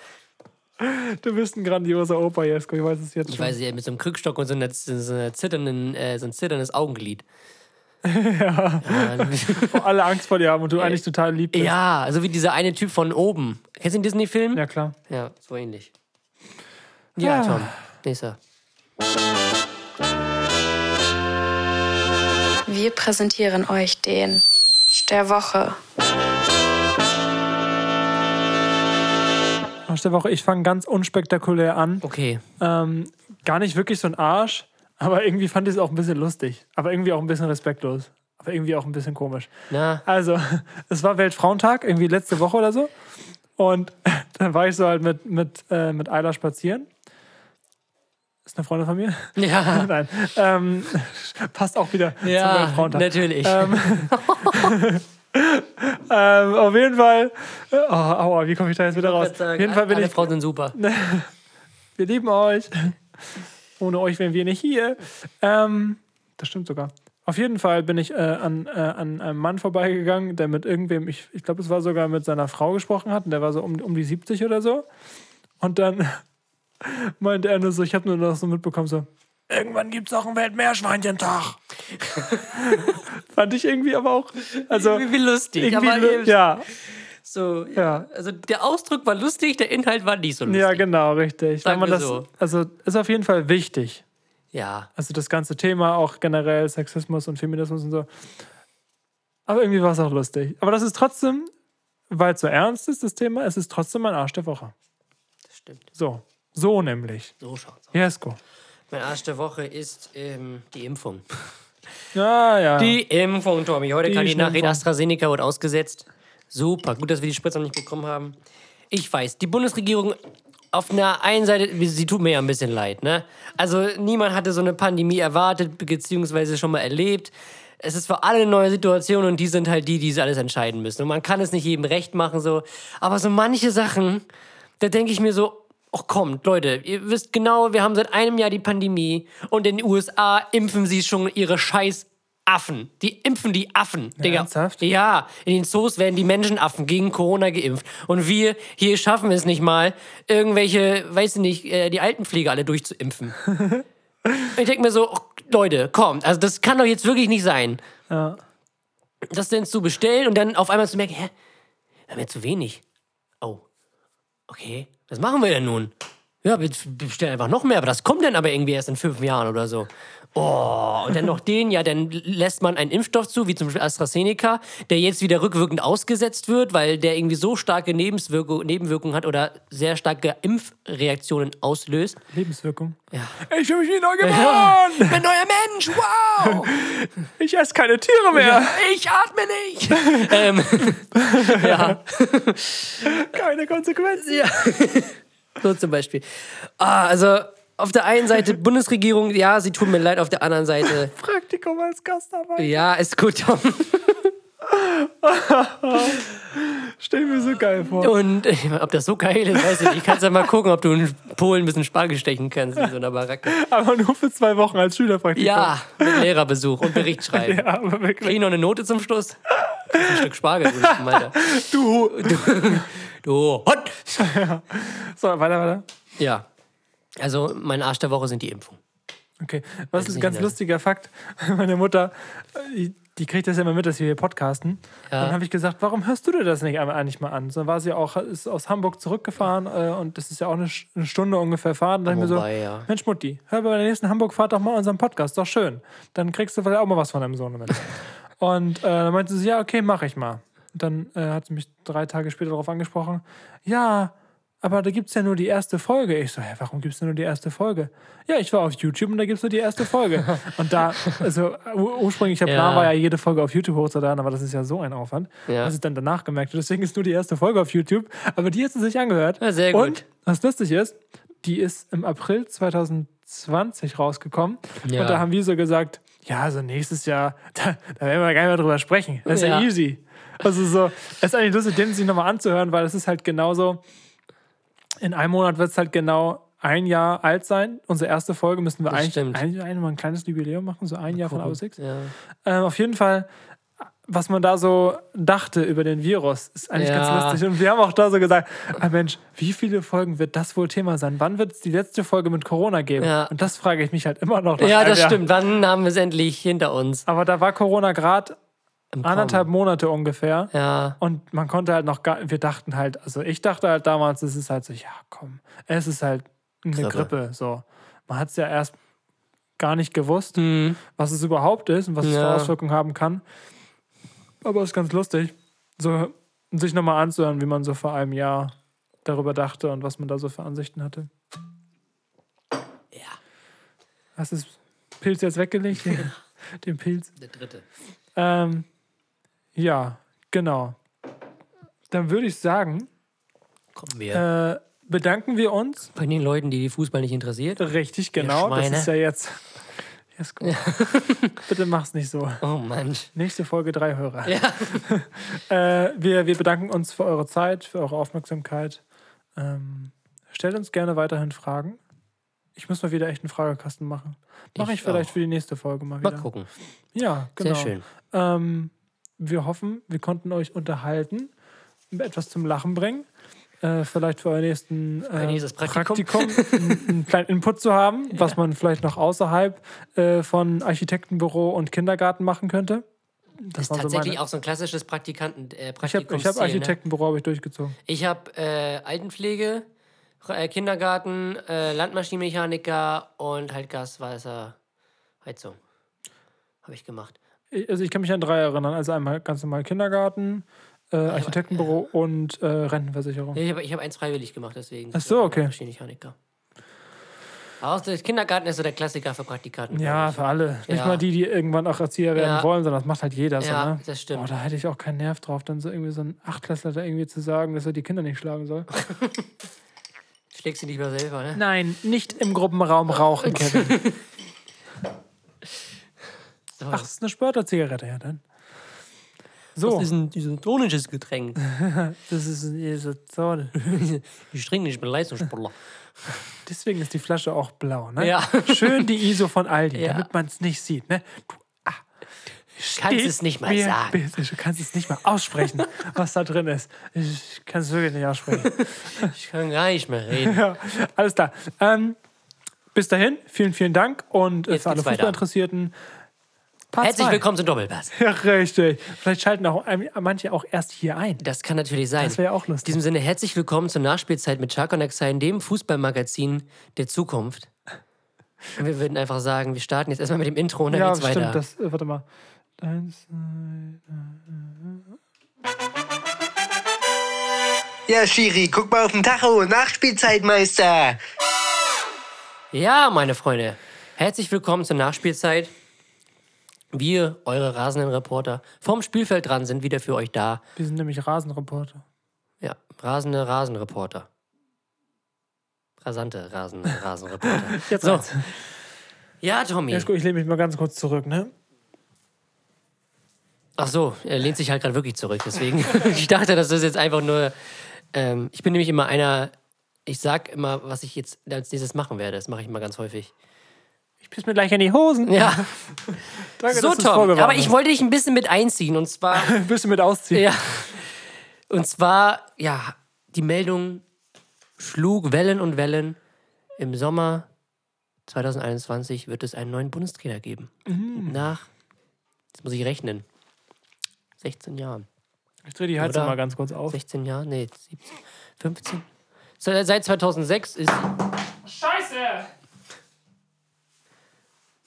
Speaker 1: Du bist ein grandioser Opa, Jesko. Ich weiß es jetzt
Speaker 2: Ich
Speaker 1: schon.
Speaker 2: weiß nicht, mit so einem Krückstock und so, einer, so, einer zitternden, äh, so ein zitterndes Augenglied. Ja. (laughs)
Speaker 1: Wo alle Angst vor dir haben und du eigentlich total lieb bist.
Speaker 2: Ja, so wie dieser eine Typ von oben. Kennst du den Disney-Film?
Speaker 1: Ja, klar.
Speaker 2: Ja, so ähnlich. Ja,
Speaker 1: Ah.
Speaker 2: Tom. Nächster.
Speaker 6: Wir präsentieren euch den der Woche.
Speaker 1: Arsch der Woche, ich fange ganz unspektakulär an.
Speaker 2: Okay.
Speaker 1: Ähm, gar nicht wirklich so ein Arsch, aber irgendwie fand ich es auch ein bisschen lustig. Aber irgendwie auch ein bisschen respektlos. Aber irgendwie auch ein bisschen komisch.
Speaker 2: Na,
Speaker 1: Also, (laughs) es war Weltfrauentag, irgendwie letzte Woche oder so. Und (laughs) dann war ich so halt mit, mit, äh, mit Ayla spazieren. Ist eine Freundin von mir?
Speaker 2: ja. (laughs)
Speaker 1: Nein. Ähm, passt auch wieder zum
Speaker 2: Ja,
Speaker 1: Weltfrauentag.
Speaker 2: natürlich.
Speaker 1: Ähm, ähm, auf jeden Fall. äh, Oh, aua, wie komme ich da jetzt wieder raus?
Speaker 2: Sagen,
Speaker 1: auf jeden Fall bin
Speaker 2: alle
Speaker 1: ich.
Speaker 2: Frauen sind super.
Speaker 1: Wir lieben euch. Ohne euch wären wir nicht hier. Ähm, das stimmt sogar. Auf jeden Fall bin ich äh, an, äh, an einem Mann vorbeigegangen, der mit irgendwem, ich, ich glaube, es war sogar mit seiner Frau gesprochen hat, und der war so um, um die 70 oder so. Und dann (laughs) meinte er nur so, ich habe nur noch so mitbekommen, so, irgendwann gibt es auch einen Weltmeerschweinchentag. (laughs) Fand ich irgendwie aber auch, also
Speaker 2: Wie, wie lustig.
Speaker 1: irgendwie,
Speaker 2: aber
Speaker 1: lu- ja,
Speaker 2: so,
Speaker 1: ja.
Speaker 2: Also der Ausdruck war lustig, der Inhalt war nicht so lustig.
Speaker 1: Ja, genau, richtig.
Speaker 2: Sagen
Speaker 1: Wenn man das,
Speaker 2: so.
Speaker 1: also ist auf jeden Fall wichtig.
Speaker 2: Ja.
Speaker 1: Also das ganze Thema, auch generell Sexismus und Feminismus und so. Aber irgendwie war es auch lustig. Aber das ist trotzdem, weil es so ernst ist, das Thema, es ist trotzdem mein Arsch der Woche.
Speaker 2: Das stimmt.
Speaker 1: So. So nämlich.
Speaker 2: So schaut's aus.
Speaker 1: Jesko.
Speaker 2: Mein Arsch der Woche ist ähm, die Impfung.
Speaker 1: Ja, ja.
Speaker 2: Die Impfung, Tommy. Heute
Speaker 1: Die
Speaker 2: kam die Nachricht. AstraZeneca wird ausgesetzt. Super, gut, dass wir die Spritze noch nicht bekommen haben. Ich weiß, die Bundesregierung auf einer einen Seite, sie tut mir ja ein bisschen leid, ne? Also niemand hatte so eine Pandemie erwartet, beziehungsweise schon mal erlebt. Es ist für alle eine neue Situation und die sind halt die, die alles entscheiden müssen. Und man kann es nicht jedem recht machen, so. Aber so manche Sachen, da denke ich mir so, ach kommt, Leute, ihr wisst genau, wir haben seit einem Jahr die Pandemie und in den USA impfen sie schon ihre scheiß Affen. Die impfen die Affen, Digga.
Speaker 1: ernsthaft?
Speaker 2: Ja, in den Zoos werden die Menschenaffen gegen Corona geimpft. Und wir hier schaffen es nicht mal, irgendwelche, weiß ich nicht, äh, die Altenpflege alle durchzuimpfen. (laughs) ich denke mir so, oh, Leute, kommt, also das kann doch jetzt wirklich nicht sein.
Speaker 1: Ja.
Speaker 2: Das denn zu bestellen und dann auf einmal zu merken, hä, wir haben ja zu wenig. Oh, okay, was machen wir denn nun? Ja, wir bestellen einfach noch mehr, aber das kommt dann aber irgendwie erst in fünf Jahren oder so. Oh, und dann noch den, ja, dann lässt man einen Impfstoff zu, wie zum Beispiel AstraZeneca, der jetzt wieder rückwirkend ausgesetzt wird, weil der irgendwie so starke Nebenwirkungen hat oder sehr starke Impfreaktionen auslöst.
Speaker 1: Lebenswirkung.
Speaker 2: Ja.
Speaker 1: Ich bin neu geboren!
Speaker 2: Ich bin neuer Mensch, wow! (laughs)
Speaker 1: Ich esse keine Tiere mehr!
Speaker 2: Ich atme nicht! (laughs) ähm, (laughs) ja.
Speaker 1: Keine Konsequenzen!
Speaker 2: Ja. So zum Beispiel. Ah, also, auf der einen Seite Bundesregierung, ja, sie tut mir leid, auf der anderen Seite,
Speaker 1: Praktikum als Gastarbeit.
Speaker 2: ja, ist gut, Tom. (laughs)
Speaker 1: Stell mir so geil vor.
Speaker 2: Und äh, ob das so geil ist, weiß ich nicht. Ich kann ja mal gucken, ob du in Polen ein bisschen Spargel stechen kannst in so einer Baracke.
Speaker 1: Aber nur für zwei Wochen als Schülerpraktikum.
Speaker 2: Ja, mit Lehrerbesuch und Bericht schreiben. (laughs)
Speaker 1: Ja, aber
Speaker 2: Krieg
Speaker 1: wirklich.
Speaker 2: ich noch eine Note zum Schluss? Krieg Ein Stück Spargel, würde ich meinen.
Speaker 1: Du.
Speaker 2: Du Hund! (laughs)
Speaker 1: So, weiter, weiter.
Speaker 2: Ja. Also, mein Arsch der Woche sind die Impfungen.
Speaker 1: Okay. Was ist ein ganz lustiger Fakt? (laughs) Meine Mutter, die, die kriegt das ja immer mit, dass wir hier podcasten.
Speaker 2: Ja.
Speaker 1: Dann habe ich gesagt, warum hörst du dir das nicht einmal- eigentlich mal an? So war sie auch, ist aus Hamburg zurückgefahren äh, und das ist ja auch eine, Stunde ungefähr Fahren. Dann dachte ich mir
Speaker 2: Wobei,
Speaker 1: so,
Speaker 2: ja.
Speaker 1: Mensch Mutti, hör bei der nächsten Hamburg-Fahrt doch mal unseren Podcast, doch schön. Dann kriegst du vielleicht auch mal was von deinem Sohn mit. (laughs) und äh, dann meinte sie, ja, okay, mach ich mal. Und dann äh, hat sie mich drei Tage später darauf angesprochen, ja, aber da gibt es ja nur die erste Folge. Ich so, hä, warum gibt es nur die erste Folge? Ja, ich war auf YouTube und da gibt es nur die erste Folge. (laughs) und da, also ur- ursprünglicher Plan
Speaker 2: Ja.
Speaker 1: war ja, jede Folge auf YouTube hochzuladen, aber das ist ja so ein Aufwand.
Speaker 2: Ja.
Speaker 1: Was ich dann danach gemerkt habe. Deswegen ist nur die erste Folge auf YouTube. Aber die hat sie sich angehört.
Speaker 2: Ja, sehr gut.
Speaker 1: Und was lustig ist, die ist im April 2020 rausgekommen.
Speaker 2: Ja.
Speaker 1: Und da haben wir so gesagt, ja, also nächstes Jahr, (laughs) da, da werden wir gar nicht mehr drüber sprechen. Das ist ja,
Speaker 2: Ja.
Speaker 1: easy. Also so, es ist eigentlich lustig, den sich nochmal anzuhören, weil es ist halt genauso, in einem Monat wird es halt genau ein Jahr alt sein. Unsere erste Folge müssen wir
Speaker 2: Das
Speaker 1: eigentlich,
Speaker 2: stimmt.
Speaker 1: eigentlich, eigentlich mal ein kleines Jubiläum machen, so ein Jahr von Abo 6.
Speaker 2: Ja.
Speaker 1: Ähm, auf jeden Fall, was man da so dachte über den Virus, ist eigentlich
Speaker 2: Ja.
Speaker 1: ganz lustig. Und wir haben auch da so gesagt, ah Mensch, wie viele Folgen wird das wohl Thema sein? Wann wird es die letzte Folge mit Corona geben?
Speaker 2: Ja.
Speaker 1: Und das frage ich mich halt immer noch.
Speaker 2: ja, das
Speaker 1: Jahr.
Speaker 2: stimmt. Wann haben wir es endlich hinter uns?
Speaker 1: Aber da war Corona gerade anderthalb
Speaker 2: Kommen.
Speaker 1: Monate ungefähr.
Speaker 2: Ja.
Speaker 1: Und man konnte halt noch gar, wir dachten halt, also ich dachte halt damals, es ist halt so, ja komm, es ist halt eine Grippe.
Speaker 2: Grippe.
Speaker 1: so. Man hat es ja erst gar nicht gewusst,
Speaker 2: Hm.
Speaker 1: was es überhaupt ist und was es für
Speaker 2: Ja.
Speaker 1: Auswirkungen haben kann. Aber es ist ganz lustig, so sich nochmal anzuhören, wie man so vor einem Jahr darüber dachte und was man da so für Ansichten hatte.
Speaker 2: Ja.
Speaker 1: Hast du das Pilz jetzt weggelegt? (laughs) Den Pilz.
Speaker 2: Der dritte.
Speaker 1: Ähm, ja, genau. Dann würde ich sagen,
Speaker 2: Kommen wir.
Speaker 1: äh, bedanken wir uns.
Speaker 2: Bei den Leuten, die die Fußball nicht interessiert.
Speaker 1: Richtig, genau. Das ist ja jetzt. (laughs) Yes, gut. (laughs) Bitte mach's nicht so.
Speaker 2: Oh Mann.
Speaker 1: Nächste Folge drei Hörer.
Speaker 2: Ja. (laughs)
Speaker 1: Äh, wir, wir bedanken uns für eure Zeit, für eure Aufmerksamkeit. Ähm, stellt uns gerne weiterhin Fragen. Ich muss mal wieder echt einen Fragekasten machen. Mache ich,
Speaker 2: Ich
Speaker 1: vielleicht
Speaker 2: auch.
Speaker 1: für die nächste Folge mal
Speaker 2: Mal
Speaker 1: wieder.
Speaker 2: gucken.
Speaker 1: Ja, genau.
Speaker 2: Sehr schön.
Speaker 1: Ähm, wir hoffen, wir konnten euch unterhalten, etwas zum Lachen bringen. Äh, vielleicht für euer nächsten äh,
Speaker 2: nächstes Praktikum.
Speaker 1: Praktikum (laughs) einen, einen kleinen Input zu haben, was man vielleicht noch außerhalb äh, von Architektenbüro und Kindergarten machen könnte.
Speaker 2: Das ist
Speaker 1: waren so
Speaker 2: tatsächlich
Speaker 1: meine-
Speaker 2: auch so ein klassisches Praktikanten, äh,
Speaker 1: Ich habe hab Architektenbüro habe ich durchgezogen.
Speaker 2: Ich habe äh, Altenpflege, äh, Kindergarten, äh, Landmaschinenmechaniker und halt Gas, Wasser, Heizung. Habe ich gemacht.
Speaker 1: Ich- Also ich kann mich an drei erinnern. Also einmal ganz normal Kindergarten, äh, Architektenbüro und äh, Rentenversicherung.
Speaker 2: Ich habe ich hab eins freiwillig gemacht, deswegen.
Speaker 1: Ach so, okay.
Speaker 2: Maschinenmechaniker. Auch der Kindergarten ist so der Klassiker für Praktikanten.
Speaker 1: Ja, für alle. Nicht
Speaker 2: Ja.
Speaker 1: mal die, die irgendwann auch Erzieher werden
Speaker 2: Ja.
Speaker 1: wollen, sondern das macht halt jeder so.
Speaker 2: Ja,
Speaker 1: Ne?
Speaker 2: das stimmt.
Speaker 1: Oh, da hätte ich auch keinen Nerv drauf, dann so irgendwie so ein Achtklässler da irgendwie zu sagen, dass er die Kinder nicht schlagen soll. (laughs)
Speaker 2: Schlägst du nicht mehr selber, ne?
Speaker 1: Nein, nicht im Gruppenraum rauchen, (laughs) Kevin. Ach, das ist eine Spörter-Zigarette, ja dann. So, (laughs)
Speaker 2: Das ist ein isotonisches Getränk.
Speaker 1: das ist diese Sorte. (laughs)
Speaker 2: Ich trinke nicht, ich bin Leistungssportler. (laughs)
Speaker 1: Deswegen ist die Flasche auch blau, ne?
Speaker 2: Ja.
Speaker 1: Schön die ISO von Aldi,
Speaker 2: Ja.
Speaker 1: damit man es nicht sieht, ne? Du, ah,
Speaker 2: Kannst es nicht mal sagen.
Speaker 1: bitte, Du kannst es nicht mal aussprechen, was da drin ist. Ich kann es wirklich nicht aussprechen.
Speaker 2: Ich kann gar nicht mehr reden.
Speaker 1: Ja, alles klar. Ähm, bis dahin, vielen, vielen Dank und äh,
Speaker 2: Jetzt
Speaker 1: für alle
Speaker 2: geht's weiter.
Speaker 1: Part
Speaker 2: Herzlich
Speaker 1: zwei.
Speaker 2: willkommen zum Doppelpass.
Speaker 1: Ja, richtig. Vielleicht schalten auch manche auch erst hier ein.
Speaker 2: Das kann natürlich sein.
Speaker 1: Das wäre auch
Speaker 2: In
Speaker 1: lustig.
Speaker 2: diesem Sinne, herzlich willkommen zur Nachspielzeit mit Chuck und Axein, dem Fußballmagazin der Zukunft. Und wir würden einfach sagen, wir starten jetzt erstmal mit dem Intro und dann
Speaker 1: Ja,
Speaker 2: geht's
Speaker 1: stimmt.
Speaker 2: weiter.
Speaker 1: Das, äh, warte mal. Eins,
Speaker 7: Ja, Schiri, guck mal auf den Tacho. Nachspielzeitmeister.
Speaker 2: Ja, meine Freunde, herzlich willkommen zur Nachspielzeit. Wir, eure rasenden Reporter, vom Spielfeld dran sind wieder für euch da.
Speaker 1: Wir sind nämlich Rasenreporter.
Speaker 2: Ja, rasende Rasenreporter. rasante Rasen, Rasenreporter. (laughs)
Speaker 1: Jetzt
Speaker 2: so.
Speaker 1: reicht's.
Speaker 2: Ja, Tommy.
Speaker 1: Jesko, ich lehne mich mal ganz kurz zurück, ne?
Speaker 2: Ach so, er lehnt sich halt gerade wirklich zurück. Deswegen, (laughs) ich dachte, das ist jetzt einfach nur. Ähm, ich bin nämlich immer einer. Ich sag immer, was ich jetzt als nächstes machen werde. Das mache ich immer ganz häufig.
Speaker 1: Piss mir gleich in die Hosen.
Speaker 2: Ja, (laughs)
Speaker 1: Danke,
Speaker 2: so Tom. Aber ich wollte dich ein bisschen mit einziehen. Und zwar. (laughs)
Speaker 1: Ein bisschen mit ausziehen.
Speaker 2: Ja. Und zwar, ja, die Meldung schlug Wellen und Wellen. Im Sommer 2021 wird es einen neuen Bundestrainer geben. Nach, jetzt muss ich rechnen, 16 Jahren.
Speaker 1: Ich drehe die Heizung
Speaker 2: Oder-
Speaker 1: mal ganz kurz auf.
Speaker 2: 16 Jahre? Nee, 17, 15. So, Seit 2006 ist.
Speaker 1: Scheiße!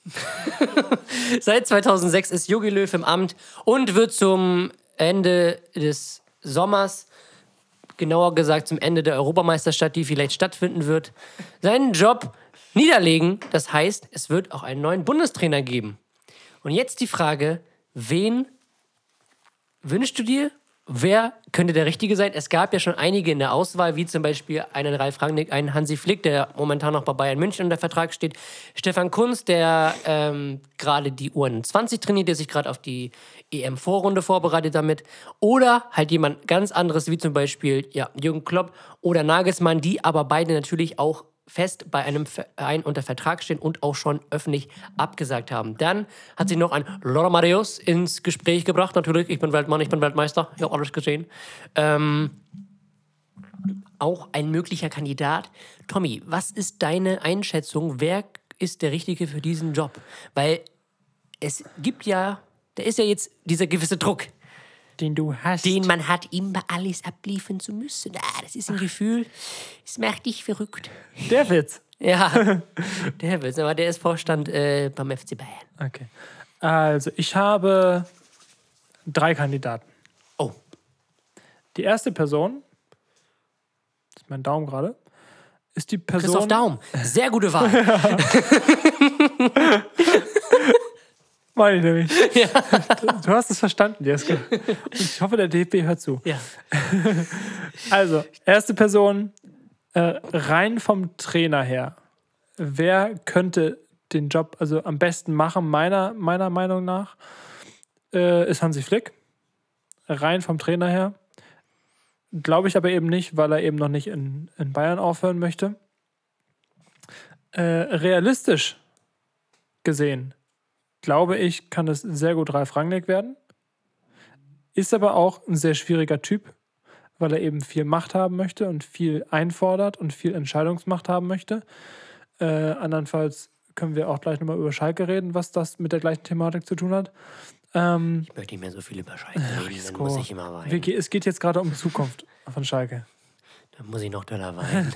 Speaker 1: (laughs)
Speaker 2: Seit 2006 ist Jogi Löw im Amt und wird zum Ende des Sommers, genauer gesagt zum Ende der Europameisterschaft, die vielleicht stattfinden wird, seinen Job niederlegen. Das heißt, es wird auch einen neuen Bundestrainer geben. Und jetzt die Frage, wen wünschst du dir? Wer könnte der Richtige sein? Es gab ja schon einige in der Auswahl, wie zum Beispiel einen Ralf Rangnick, einen Hansi Flick, der momentan noch bei Bayern München unter Vertrag steht. Stefan Kunz, der ähm, gerade die U21 trainiert, der sich gerade auf die EM-Vorrunde vorbereitet damit. Oder halt jemand ganz anderes, wie zum Beispiel ja, Jürgen Klopp oder Nagelsmann, die aber beide natürlich auch fest bei einem Verein unter Vertrag stehen und auch schon öffentlich abgesagt haben. Dann hat sich noch ein Lothar Marius ins Gespräch gebracht. Natürlich, ich bin Weltmann, ich bin Weltmeister, ich habe alles gesehen. Ähm, auch ein möglicher Kandidat. Tommy, was ist deine Einschätzung? Wer ist der Richtige für diesen Job? Weil es gibt ja, da ist ja jetzt dieser gewisse Druck,
Speaker 1: Den du hast.
Speaker 2: den man hat, immer alles abliefern zu müssen. Ah, das ist ein Gefühl, das macht dich verrückt.
Speaker 1: Der Witz.
Speaker 2: Ja, (laughs) der Witz, aber der ist Vorstand äh, beim FC Bayern.
Speaker 1: Okay. Also, ich habe drei Kandidaten.
Speaker 2: Oh,
Speaker 1: Die erste Person, das ist mein Daumen gerade, ist die Person.
Speaker 2: Christoph Daum, sehr gute Wahl. (laughs) (laughs)
Speaker 1: Meine ich (laughs) nämlich. Du hast es verstanden, Jesko. Und ich hoffe, der DFB hört zu.
Speaker 2: Ja. (laughs)
Speaker 1: Also, erste Person, äh, rein vom Trainer her. Wer könnte den Job also am besten machen, meiner, meiner Meinung nach, äh, ist Hansi Flick. Rein vom Trainer her. Glaube ich aber eben nicht, weil er eben noch nicht in, in Bayern aufhören möchte. Äh, realistisch gesehen, glaube ich, kann es sehr gut Ralf Rangnick werden. Ist aber auch ein sehr schwieriger Typ, weil er eben viel Macht haben möchte und viel einfordert und viel Entscheidungsmacht haben möchte. Äh, andernfalls können wir auch gleich nochmal über Schalke reden, was das mit der gleichen Thematik zu tun hat. Ähm,
Speaker 2: Ich möchte nicht mehr so viel über Schalke reden, dann muss ich immer weinen.
Speaker 1: es geht jetzt gerade um die Zukunft von Schalke.
Speaker 2: Dann muss ich noch doller weinen.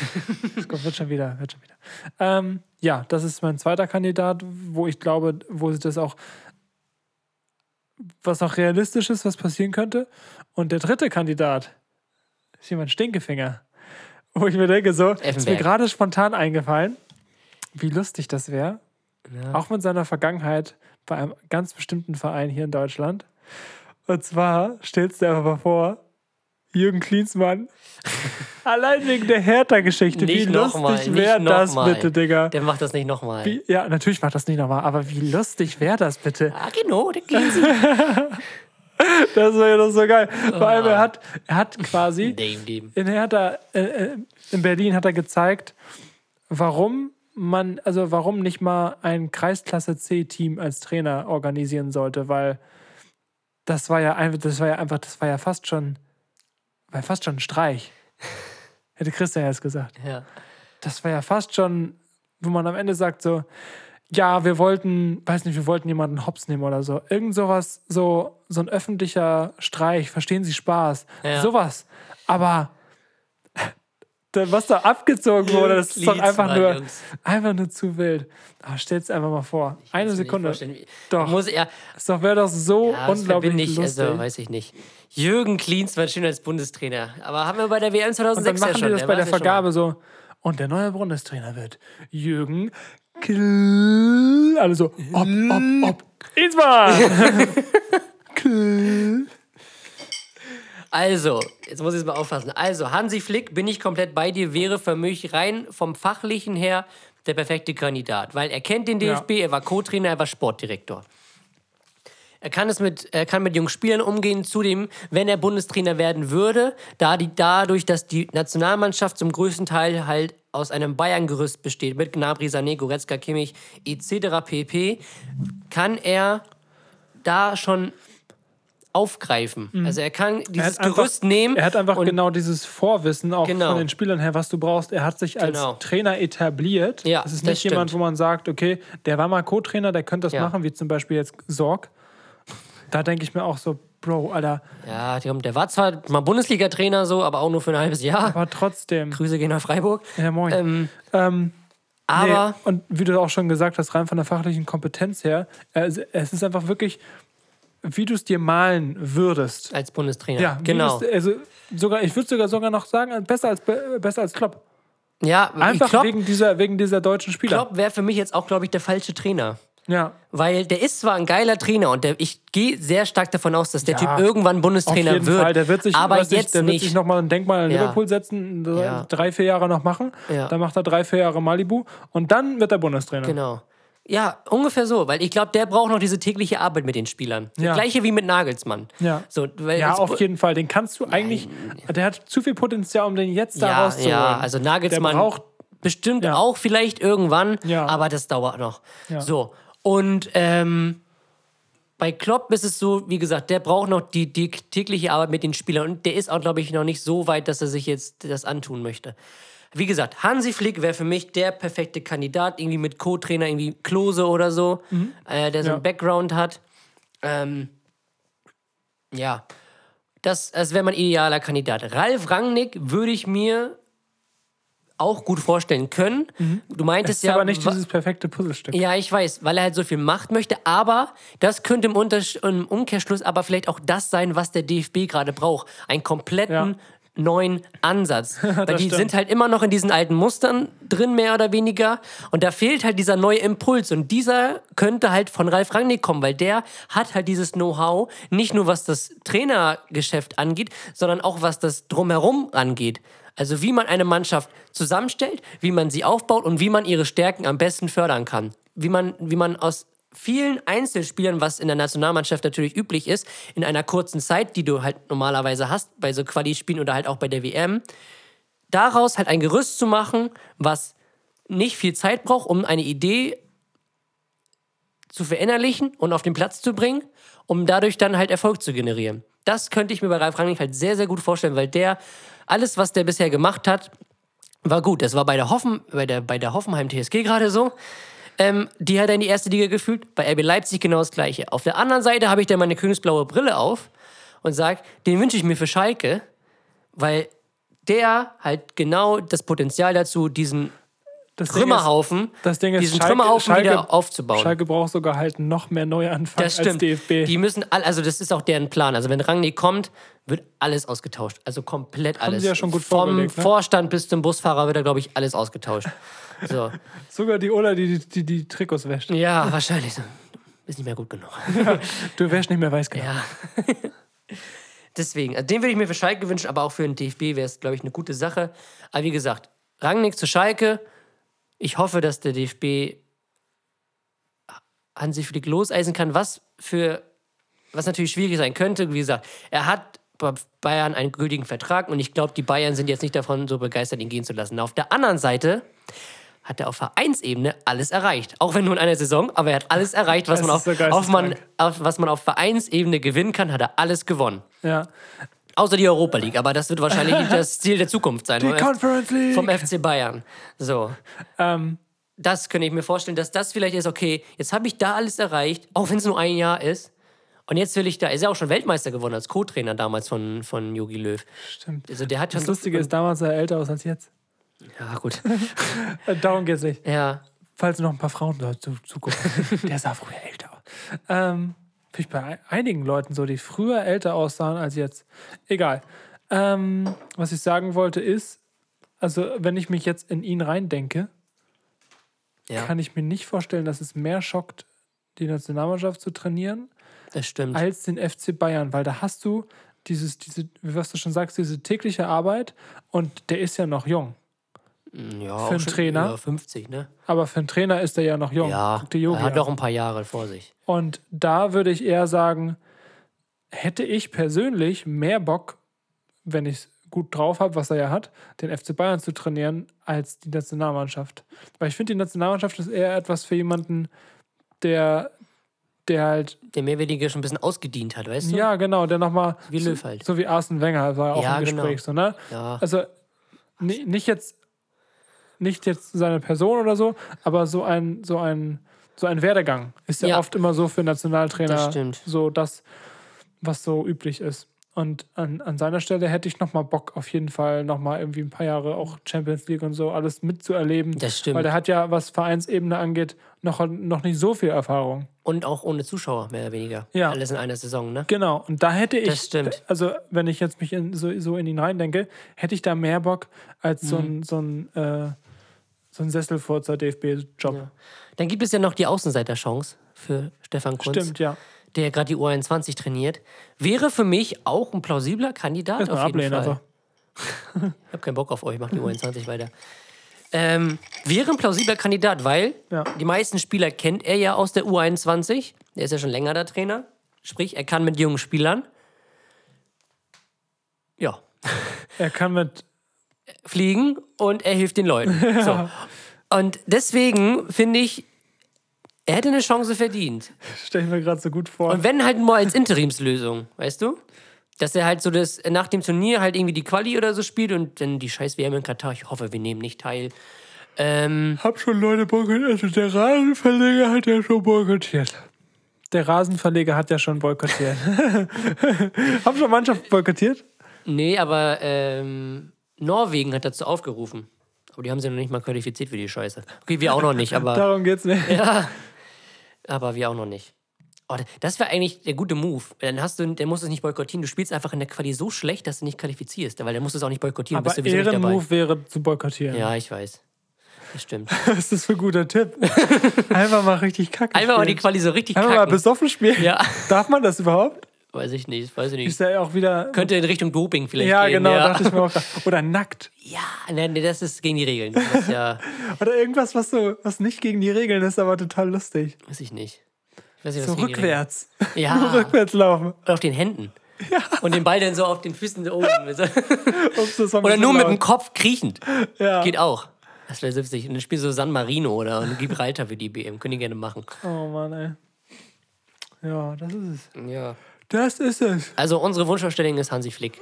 Speaker 2: (laughs)
Speaker 1: Es kommt, wird schon wieder, wird schon wieder. Ähm, ja, das ist mein zweiter Kandidat, wo ich glaube, wo sich das auch, was auch realistisch ist, was passieren könnte. Und der dritte Kandidat ist jemand Stinkefinger. Wo ich mir denke, so, ist mir
Speaker 2: Effenberg.
Speaker 1: gerade spontan eingefallen, wie lustig das wäre. Auch mit seiner Vergangenheit bei einem ganz bestimmten Verein hier in Deutschland. Und zwar stellst du dir einfach mal vor, Jürgen Klinsmann. Allein wegen der Hertha-Geschichte. Wie lustig wäre das
Speaker 2: mal.
Speaker 1: bitte, Digga?
Speaker 2: Der macht das nicht nochmal.
Speaker 1: Ja, natürlich macht das nicht nochmal, aber wie lustig wäre das bitte?
Speaker 2: Ah, genau, der Klinsi. (laughs)
Speaker 1: Das wäre ja doch so geil. Vor allem, er hat, er hat quasi (laughs)
Speaker 2: Dem, dem.
Speaker 1: in Hertha, äh, äh, in Berlin hat er gezeigt, warum man, also warum nicht mal ein Kreisklasse C-Team als Trainer organisieren sollte, weil das war ja einfach, das war ja einfach, das war ja fast schon, war fast schon ein Streich. (laughs) Hätte Christian jetzt gesagt.
Speaker 2: Ja.
Speaker 1: Das war ja fast schon, wo man am Ende sagt so, ja, wir wollten, weiß nicht, wir wollten jemanden hops nehmen oder so. Irgend sowas, so, so ein öffentlicher Streich, verstehen Sie Spaß.
Speaker 2: Ja.
Speaker 1: Sowas. Aber (laughs) was da abgezogen wurde, das ist doch einfach nur,
Speaker 2: Jungs.
Speaker 1: einfach nur zu wild. Aber stell's einfach mal vor. Eine
Speaker 2: dir nicht
Speaker 1: Sekunde. Doch.
Speaker 2: Muss er.
Speaker 1: Das doch- wäre doch so
Speaker 2: Ja, das
Speaker 1: unglaublich
Speaker 2: verbinde ich,
Speaker 1: lustig.
Speaker 2: also weiß ich nicht. Jürgen Klinsmann schön als Bundestrainer. Aber haben wir bei der WM
Speaker 1: Und
Speaker 2: 2006
Speaker 1: dann machen
Speaker 2: ja schon.
Speaker 1: die das bei der
Speaker 2: ja schon
Speaker 1: Vergabe so. Und der neue Bundestrainer wird Jürgen Kl. Alle so, ob, ob, ob. Isma! (laughs) Kl.
Speaker 2: Also, jetzt muss ich es mal auffassen. Also, Hansi Flick, bin ich komplett bei dir, wäre für mich rein vom Fachlichen her der perfekte Kandidat. Weil er kennt den
Speaker 1: Ja.
Speaker 2: DFB, er war Co-Trainer, er war Sportdirektor. Er kann es mit, er kann mit jungen Spielern umgehen. Zudem, wenn er Bundestrainer werden würde, da die, dadurch, dass die Nationalmannschaft zum größten Teil halt aus einem Bayern-Gerüst besteht, mit Gnabry, Sané, Goretzka, Kimmich etc. pp., kann er da schon aufgreifen. Also er kann
Speaker 1: Er
Speaker 2: dieses
Speaker 1: einfach,
Speaker 2: Gerüst nehmen.
Speaker 1: er hat einfach genau dieses Vorwissen auch
Speaker 2: Genau.
Speaker 1: von den Spielern her, was du brauchst. Er hat sich als
Speaker 2: Genau.
Speaker 1: Trainer etabliert.
Speaker 2: Ja,
Speaker 1: das ist
Speaker 2: das
Speaker 1: nicht jemand,
Speaker 2: stimmt.
Speaker 1: wo man sagt, okay, der war mal Co-Trainer, der könnte das
Speaker 2: Ja.
Speaker 1: machen, wie zum Beispiel jetzt Sorg. Da denke ich mir auch so, Bro, Alter,
Speaker 2: Ja, der war zwar mal Bundesliga-Trainer so, aber auch nur für ein halbes Jahr.
Speaker 1: aber trotzdem.
Speaker 2: Grüße gehen nach Freiburg.
Speaker 1: Ja, moin.
Speaker 2: Ähm,
Speaker 1: Ähm,
Speaker 2: aber
Speaker 1: nee, und wie du auch schon gesagt hast, rein von der fachlichen Kompetenz her, es, es ist einfach wirklich, wie du es dir malen würdest.
Speaker 2: als Bundestrainer.
Speaker 1: Ja,
Speaker 2: genau.
Speaker 1: du's- also sogar, ich würde sogar sogar noch sagen, besser als besser als Klopp.
Speaker 2: Ja,
Speaker 1: Einfach
Speaker 2: Klopp,
Speaker 1: wegen dieser wegen dieser deutschen Spieler.
Speaker 2: Klopp wäre für mich jetzt auch, glaube ich, der falsche Trainer.
Speaker 1: Ja,
Speaker 2: Weil der ist zwar ein geiler Trainer und der, ich gehe sehr stark davon aus, dass der
Speaker 1: Ja,
Speaker 2: Typ irgendwann
Speaker 1: auf
Speaker 2: Bundestrainer
Speaker 1: jeden
Speaker 2: wird.
Speaker 1: Fall. Der wird sich,
Speaker 2: aber
Speaker 1: ich,
Speaker 2: jetzt
Speaker 1: der wird
Speaker 2: nicht.
Speaker 1: sich noch mal ein Denkmal in
Speaker 2: Ja.
Speaker 1: Liverpool setzen,
Speaker 2: Ja.
Speaker 1: drei vier Jahre noch machen. Dann macht er drei vier Jahre Malibu und dann wird er Bundestrainer.
Speaker 2: genau. Ja, ungefähr so, weil ich glaube, der braucht noch diese tägliche Arbeit mit den Spielern. Das. Gleiche wie mit Nagelsmann.
Speaker 1: Ja.
Speaker 2: So,
Speaker 1: Ja, auf jeden Fall. Den kannst du eigentlich. Der hat zu viel Potenzial, um den jetzt da
Speaker 2: ja,
Speaker 1: rauszuholen.
Speaker 2: ja, also Nagelsmann
Speaker 1: Der braucht.
Speaker 2: bestimmt
Speaker 1: Ja.
Speaker 2: auch vielleicht irgendwann,
Speaker 1: Ja.
Speaker 2: aber das dauert noch.
Speaker 1: Ja.
Speaker 2: So, und ähm, bei Klopp ist es so, wie gesagt, der braucht noch die, die tägliche Arbeit mit den Spielern und der ist auch, glaube ich, noch nicht so weit, dass er sich jetzt das antun möchte. Wie gesagt, Hansi Flick wäre für mich der perfekte Kandidat, irgendwie mit Co-Trainer, irgendwie Klose oder so, äh, der so
Speaker 1: Mhm. Ja.
Speaker 2: einen Background hat. Ähm, ja, das, das wäre mein idealer Kandidat. Ralf Rangnick würde ich mir auch gut vorstellen können. Du
Speaker 1: Mhm. Es
Speaker 2: meintest
Speaker 1: ist
Speaker 2: ja.
Speaker 1: aber nicht dieses perfekte Puzzlestück.
Speaker 2: ja, ich weiß, weil er halt so viel Macht möchte, aber das könnte im, im Umkehrschluss aber vielleicht auch das sein, was der DFB gerade braucht. Einen kompletten
Speaker 1: Ja.
Speaker 2: neuen Ansatz. (laughs) Weil die
Speaker 1: stimmt.
Speaker 2: sind halt immer noch in diesen alten Mustern drin, mehr oder weniger. Und da fehlt halt dieser neue Impuls. Und dieser könnte halt von Ralf Rangnick kommen, weil der hat halt dieses Know-how, nicht nur was das Trainergeschäft angeht, sondern auch was das Drumherum angeht. Also wie man eine Mannschaft zusammenstellt, wie man sie aufbaut und wie man ihre Stärken am besten fördern kann. Wie man, wie man aus vielen Einzelspielern, was in der Nationalmannschaft natürlich üblich ist, in einer kurzen Zeit, die du halt normalerweise hast, bei so Quali-Spielen oder halt auch bei der WM, daraus halt ein Gerüst zu machen, was nicht viel Zeit braucht, um eine Idee zu verinnerlichen und auf den Platz zu bringen, um dadurch dann halt Erfolg zu generieren. Das könnte ich mir bei Ralf Rangnick halt sehr, sehr gut vorstellen, weil der, alles, was der bisher gemacht hat, war gut. Das war bei der, Hoffen, bei der, bei der Hoffenheim TSG gerade so. Ähm, die hat er in die erste Liga gefühlt. Bei RB Leipzig genau das Gleiche. Auf der anderen Seite habe ich dann meine königsblaue Brille auf und sage, den wünsche ich mir für Schalke, weil der halt genau das Potenzial dazu, diesen
Speaker 1: Das Ding ist-
Speaker 2: Trümmerhaufen,
Speaker 1: Das Ding ist,
Speaker 2: diesen
Speaker 1: Schalke,
Speaker 2: Trümmerhaufen
Speaker 1: Schalke,
Speaker 2: wieder aufzubauen.
Speaker 1: Schalke braucht sogar halt noch mehr Neuanfang
Speaker 2: Das
Speaker 1: als
Speaker 2: stimmt.
Speaker 1: DFB.
Speaker 2: Die müssen all, also das ist auch deren Plan. Also wenn Rangnick kommt, wird alles ausgetauscht. Also komplett alles.
Speaker 1: sie ja schon gut
Speaker 2: Vom
Speaker 1: ne?
Speaker 2: Vorstand bis zum Busfahrer wird da, glaube ich, alles ausgetauscht. (laughs) So.
Speaker 1: sogar die Ola, die die, die die Trikots wäscht.
Speaker 2: Ja, wahrscheinlich. Ist nicht mehr gut genug. (laughs)
Speaker 1: Du wäschst nicht mehr weiß genau.
Speaker 2: Ja. (laughs) Deswegen, also den würde ich mir für Schalke wünschen, aber auch für den DFB wäre es, glaube ich, eine gute Sache. Aber wie gesagt, Rangnick zu Schalke. Ich hoffe, dass der DFB Hansi Flick loseisen kann, was für was natürlich schwierig sein könnte. Wie gesagt, er hat bei Bayern einen gültigen Vertrag und ich glaube, die Bayern sind jetzt nicht davon so begeistert, ihn gehen zu lassen. Auf der anderen Seite hat er auf Vereinsebene alles erreicht. Auch wenn nur in einer Saison, aber er hat alles (laughs) erreicht, was, man auf, auf, man, auf, was man auf Vereinsebene gewinnen kann, hat er alles gewonnen.
Speaker 1: Ja.
Speaker 2: Außer die Europa League, aber das wird wahrscheinlich das Ziel der Zukunft sein.
Speaker 1: Die Conference League.
Speaker 2: Vom FC Bayern. So.
Speaker 1: Ähm,
Speaker 2: Das könnte ich mir vorstellen, dass das vielleicht ist, okay, jetzt habe ich da alles erreicht, auch wenn es nur ein Jahr ist. Und jetzt will ich da, er ist ja auch schon Weltmeister geworden als Co-Trainer damals von, von Jogi Löw.
Speaker 1: stimmt.
Speaker 2: Also der hat.
Speaker 1: Das Lustige ist, damals sah er älter aus als jetzt.
Speaker 2: Ja, gut. (laughs)
Speaker 1: Äh, Darum geht's nicht.
Speaker 2: Ja.
Speaker 1: Falls noch ein paar Frauen da zu, zugucken. (laughs) Der sah früher älter aus. Ähm, Finde ich bei einigen Leuten so, die früher älter aussahen als jetzt. Egal. Ähm, was ich sagen wollte ist, also wenn ich mich jetzt in ihn reindenke,
Speaker 2: Ja,
Speaker 1: kann ich mir nicht vorstellen, dass es mehr schockt, die Nationalmannschaft zu trainieren,
Speaker 2: das stimmt.
Speaker 1: als den FC Bayern, weil da hast du dieses, diese, wie was du schon sagst, diese tägliche Arbeit und der ist ja noch jung.
Speaker 2: Ja,
Speaker 1: Für einen Trainer?
Speaker 2: Ja, 50, ne?
Speaker 1: Aber für einen Trainer ist er ja noch jung.
Speaker 2: Ja, er hat noch ein paar Jahre vor sich.
Speaker 1: Und da würde ich eher sagen, hätte ich persönlich mehr Bock, wenn ich es gut drauf habe, was er ja hat, den FC Bayern zu trainieren, als die Nationalmannschaft. Weil ich finde, die Nationalmannschaft ist eher etwas für jemanden, der, der halt,
Speaker 2: Der Mehrwertige schon ein bisschen ausgedient hat, weißt du?
Speaker 1: ja, genau, der nochmal.
Speaker 2: Wie
Speaker 1: so,
Speaker 2: Löw halt.
Speaker 1: So wie Arsene Wenger war auch
Speaker 2: Ja,
Speaker 1: im Gespräch,
Speaker 2: genau.
Speaker 1: so, ne?
Speaker 2: Ja.
Speaker 1: Also ni- nicht jetzt, nicht jetzt seine Person oder so, aber so ein, so ein, so ein Werdegang ist ja,
Speaker 2: Ja.
Speaker 1: oft immer so für Nationaltrainer
Speaker 2: Das stimmt.
Speaker 1: so das, was so üblich ist. Und an, an seiner Stelle hätte ich nochmal Bock, auf jeden Fall nochmal irgendwie ein paar Jahre auch Champions League und so alles mitzuerleben.
Speaker 2: Das stimmt.
Speaker 1: Weil der hat ja, was Vereinsebene angeht, noch, noch nicht so viel Erfahrung.
Speaker 2: Und auch ohne Zuschauer, mehr oder weniger.
Speaker 1: Ja.
Speaker 2: Alles in einer Saison, ne?
Speaker 1: Genau, und da hätte ich,
Speaker 2: Das stimmt.
Speaker 1: also wenn ich jetzt mich in, so, so in ihn reindenke, hätte ich da mehr Bock als so
Speaker 2: Mhm.
Speaker 1: ein, so ein, äh, so ein Sesselfurzer DFB-Job.
Speaker 2: Ja. Dann gibt es ja noch die Außenseiterchance für Stefan Kunz,
Speaker 1: Stimmt, ja.
Speaker 2: der gerade die U21 trainiert. Wäre für mich auch ein plausibler Kandidat auf jeden
Speaker 1: ablehnen,
Speaker 2: Fall.
Speaker 1: also. (laughs)
Speaker 2: Ich habe keinen Bock auf euch, macht die U21 weiter. Ähm, wäre ein plausibler Kandidat, weil
Speaker 1: Ja.
Speaker 2: die meisten Spieler kennt er ja aus der U21. Der ist ja schon länger der Trainer. Sprich, er kann mit jungen Spielern. Ja,
Speaker 1: Er kann mit,
Speaker 2: fliegen und er hilft den Leuten. So. (laughs) Und deswegen finde ich, er hätte eine Chance verdient.
Speaker 1: stelle ich mir gerade so gut vor.
Speaker 2: Und wenn halt nur als Interimslösung, weißt du? Dass er halt so das nach dem Turnier halt irgendwie die Quali oder so spielt und dann die scheiß WM in Katar, ich hoffe, wir nehmen nicht teil. Ähm,
Speaker 1: Hab schon Leute boykottiert. Also der Rasenverleger hat ja schon boykottiert. Der Rasenverleger hat ja schon boykottiert. (laughs) (laughs) Haben schon Mannschaft boykottiert?
Speaker 2: nee, aber ähm, Norwegen hat dazu aufgerufen. Aber die haben sie noch nicht mal qualifiziert für die Scheiße. Okay, wir auch noch nicht, aber, (laughs)
Speaker 1: Darum geht's nicht.
Speaker 2: aber wir auch noch nicht. Oh, das wäre eigentlich der gute Move. Dann hast du, musst du es nicht boykottieren. Du spielst einfach in der Quali so schlecht, dass du nicht qualifizierst. Weil musst du es auch nicht boykottieren.
Speaker 1: Aber
Speaker 2: bist dabei.
Speaker 1: Ehrenmove wäre zu boykottieren.
Speaker 2: Ja, ich weiß. Das stimmt. (laughs)
Speaker 1: Was ist das für ein guter Tipp? (laughs) Einfach mal richtig kacke
Speaker 2: Einfach mal die
Speaker 1: spielen.
Speaker 2: Quali so richtig
Speaker 1: Einfach mal besoffen spielen.
Speaker 2: Ja.
Speaker 1: Darf man das überhaupt?
Speaker 2: Weiß ich nicht, weiß ich nicht.
Speaker 1: Ist ja auch wieder...
Speaker 2: Könnte in Richtung Doping vielleicht
Speaker 1: ja,
Speaker 2: gehen.
Speaker 1: genau,
Speaker 2: ja.
Speaker 1: dachte ich mir auch. Oder nackt. (laughs)
Speaker 2: Ja, nee, nee, das ist gegen die Regeln. Ist ja, (laughs)
Speaker 1: Oder irgendwas, was so, was nicht gegen die Regeln ist, aber total lustig.
Speaker 2: weiß ich nicht. Ich weiß nicht,
Speaker 1: So rückwärts.
Speaker 2: Ja, (laughs)
Speaker 1: rückwärts laufen.
Speaker 2: oder auf den Händen. Und den Ball dann so auf den Füßen da oben.
Speaker 1: Ups,
Speaker 2: Oder nur mit dem Kopf kriechend.
Speaker 1: Ja.
Speaker 2: Geht auch. Das wäre witzig. Und dann spielst du San Marino oder Gibraltar für die BM. Können die gerne machen.
Speaker 1: Oh Mann, ey. Ja, das ist es.
Speaker 2: Ja.
Speaker 1: Das ist es.
Speaker 2: Also unsere Wunschvorstellung ist Hansi Flick.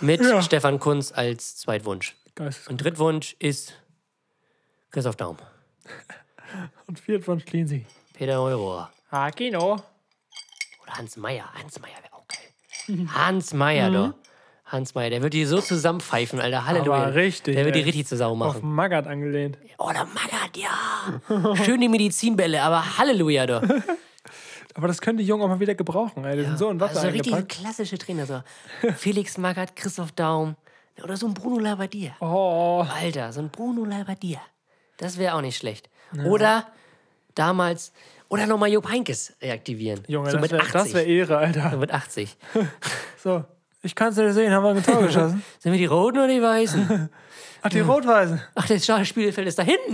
Speaker 2: Mit Stefan Kunz als Zweitwunsch.
Speaker 1: Geistes
Speaker 2: Und Drittwunsch ist Christoph Daum. (laughs)
Speaker 1: und viert von Schliensi.
Speaker 2: Peter Neurohr.
Speaker 1: Ah, Kino.
Speaker 2: Oder Hans Meier. Hans Meier wäre auch geil. Hans Meier, doch. Hans Meier, der wird die so zusammenpfeifen, Alter. Halleluja.
Speaker 1: Aber richtig,
Speaker 2: Der wird die
Speaker 1: ey.
Speaker 2: richtig zur Sau
Speaker 1: Auf
Speaker 2: machen.
Speaker 1: Magath angelehnt.
Speaker 2: Oh, der Magath, ja. Schön die Medizinbälle, aber Halleluja, doch. (laughs)
Speaker 1: Aber das könnte die Jungen auch mal wieder gebrauchen, ey. Die sind so in Wasser
Speaker 2: also richtig klassische Trainer. So. (laughs) Felix Magath, Christoph Daum. Oder so ein Bruno Labbadia.
Speaker 1: Oh,
Speaker 2: Alter, so ein Bruno Labbadia. Das wäre auch nicht schlecht. Oder damals, oder nochmal Jupp Heinkes reaktivieren.
Speaker 1: Junge,
Speaker 2: so
Speaker 1: das wäre
Speaker 2: 80.
Speaker 1: wär Ehre, Alter.
Speaker 2: So mit 80. (laughs)
Speaker 1: So, ich kann es dir sehen, haben wir ein Tor (laughs) geschossen.
Speaker 2: Sind wir die Roten oder die Weißen?
Speaker 1: Ach, die Rot-Weißen.
Speaker 2: Ach, das Spielfeld ist da hinten.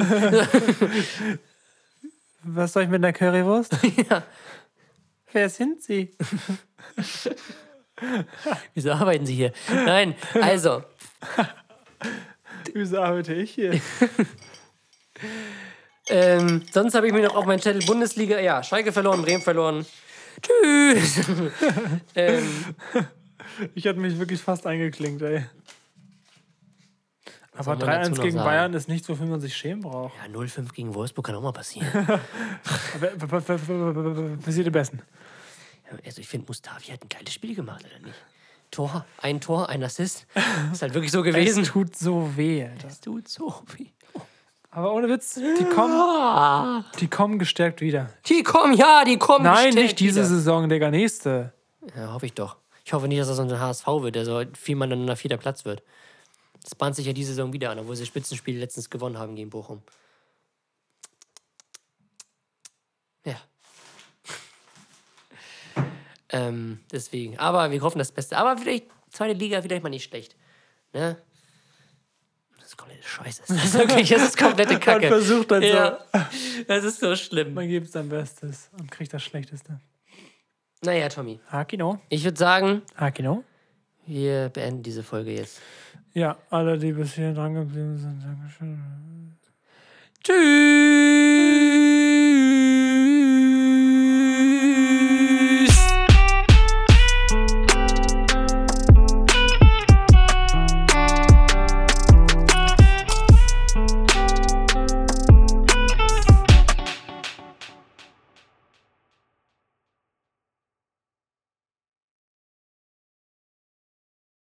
Speaker 1: Was soll ich mit einer Currywurst?
Speaker 2: ja.
Speaker 1: Wer sind sie?
Speaker 2: Wieso arbeiten Sie hier? Nein, also,
Speaker 1: Wieso arbeite ich hier?
Speaker 2: ähm, sonst habe ich mir noch auf meinen Zettel Bundesliga, ja, Schalke verloren, Bremen verloren. Tschüss. ähm,
Speaker 1: Ich hatte mich wirklich fast eingeklinkt, ey. Aber
Speaker 2: soll man dazu
Speaker 1: 3-1
Speaker 2: noch
Speaker 1: gegen
Speaker 2: sagen?
Speaker 1: Bayern ist nichts, wofür man sich schämen braucht.
Speaker 2: ja, 0-5 gegen Wolfsburg kann auch mal passieren.
Speaker 1: Passiert am besten.
Speaker 2: Also ich finde, Mustafi hat ein geiles Spiel gemacht, oder nicht? Tor, ein Tor, ein Assist. Ist halt wirklich so (laughs) gewesen.
Speaker 1: Es tut so weh, Alter.
Speaker 2: Es tut so weh.
Speaker 1: Aber ohne Witz, die kommen, die kommen gestärkt wieder.
Speaker 2: Die kommen, ja, die kommen.
Speaker 1: Nein,
Speaker 2: gestärkt
Speaker 1: nicht diese
Speaker 2: wieder.
Speaker 1: Saison, Digga, nächste.
Speaker 2: Ja, hoffe ich doch. Ich hoffe nicht, dass das so ein HSV wird, der so viermal dann nach vierter Platz wird. Das bahnt sich ja diese Saison wieder an, obwohl sie Spitzenspiel letztens gewonnen haben gegen Bochum. Ähm, deswegen. Aber wir hoffen das Beste. Aber vielleicht zweite Liga, vielleicht mal nicht schlecht. Ne? Das ist komplette Scheiße. Das ist wirklich, das ist komplette (laughs) Kacke.
Speaker 1: Man versucht so.
Speaker 2: ja. Das ist so schlimm.
Speaker 1: Man gibt sein Bestes und kriegt das Schlechteste.
Speaker 2: Naja, Tommy.
Speaker 1: Hakino.
Speaker 2: Ich würde sagen,
Speaker 1: Hakino.
Speaker 2: wir beenden diese Folge jetzt.
Speaker 1: Ja, alle, die bis hierhin dran geblieben sind, Dankeschön.
Speaker 2: Tschüss!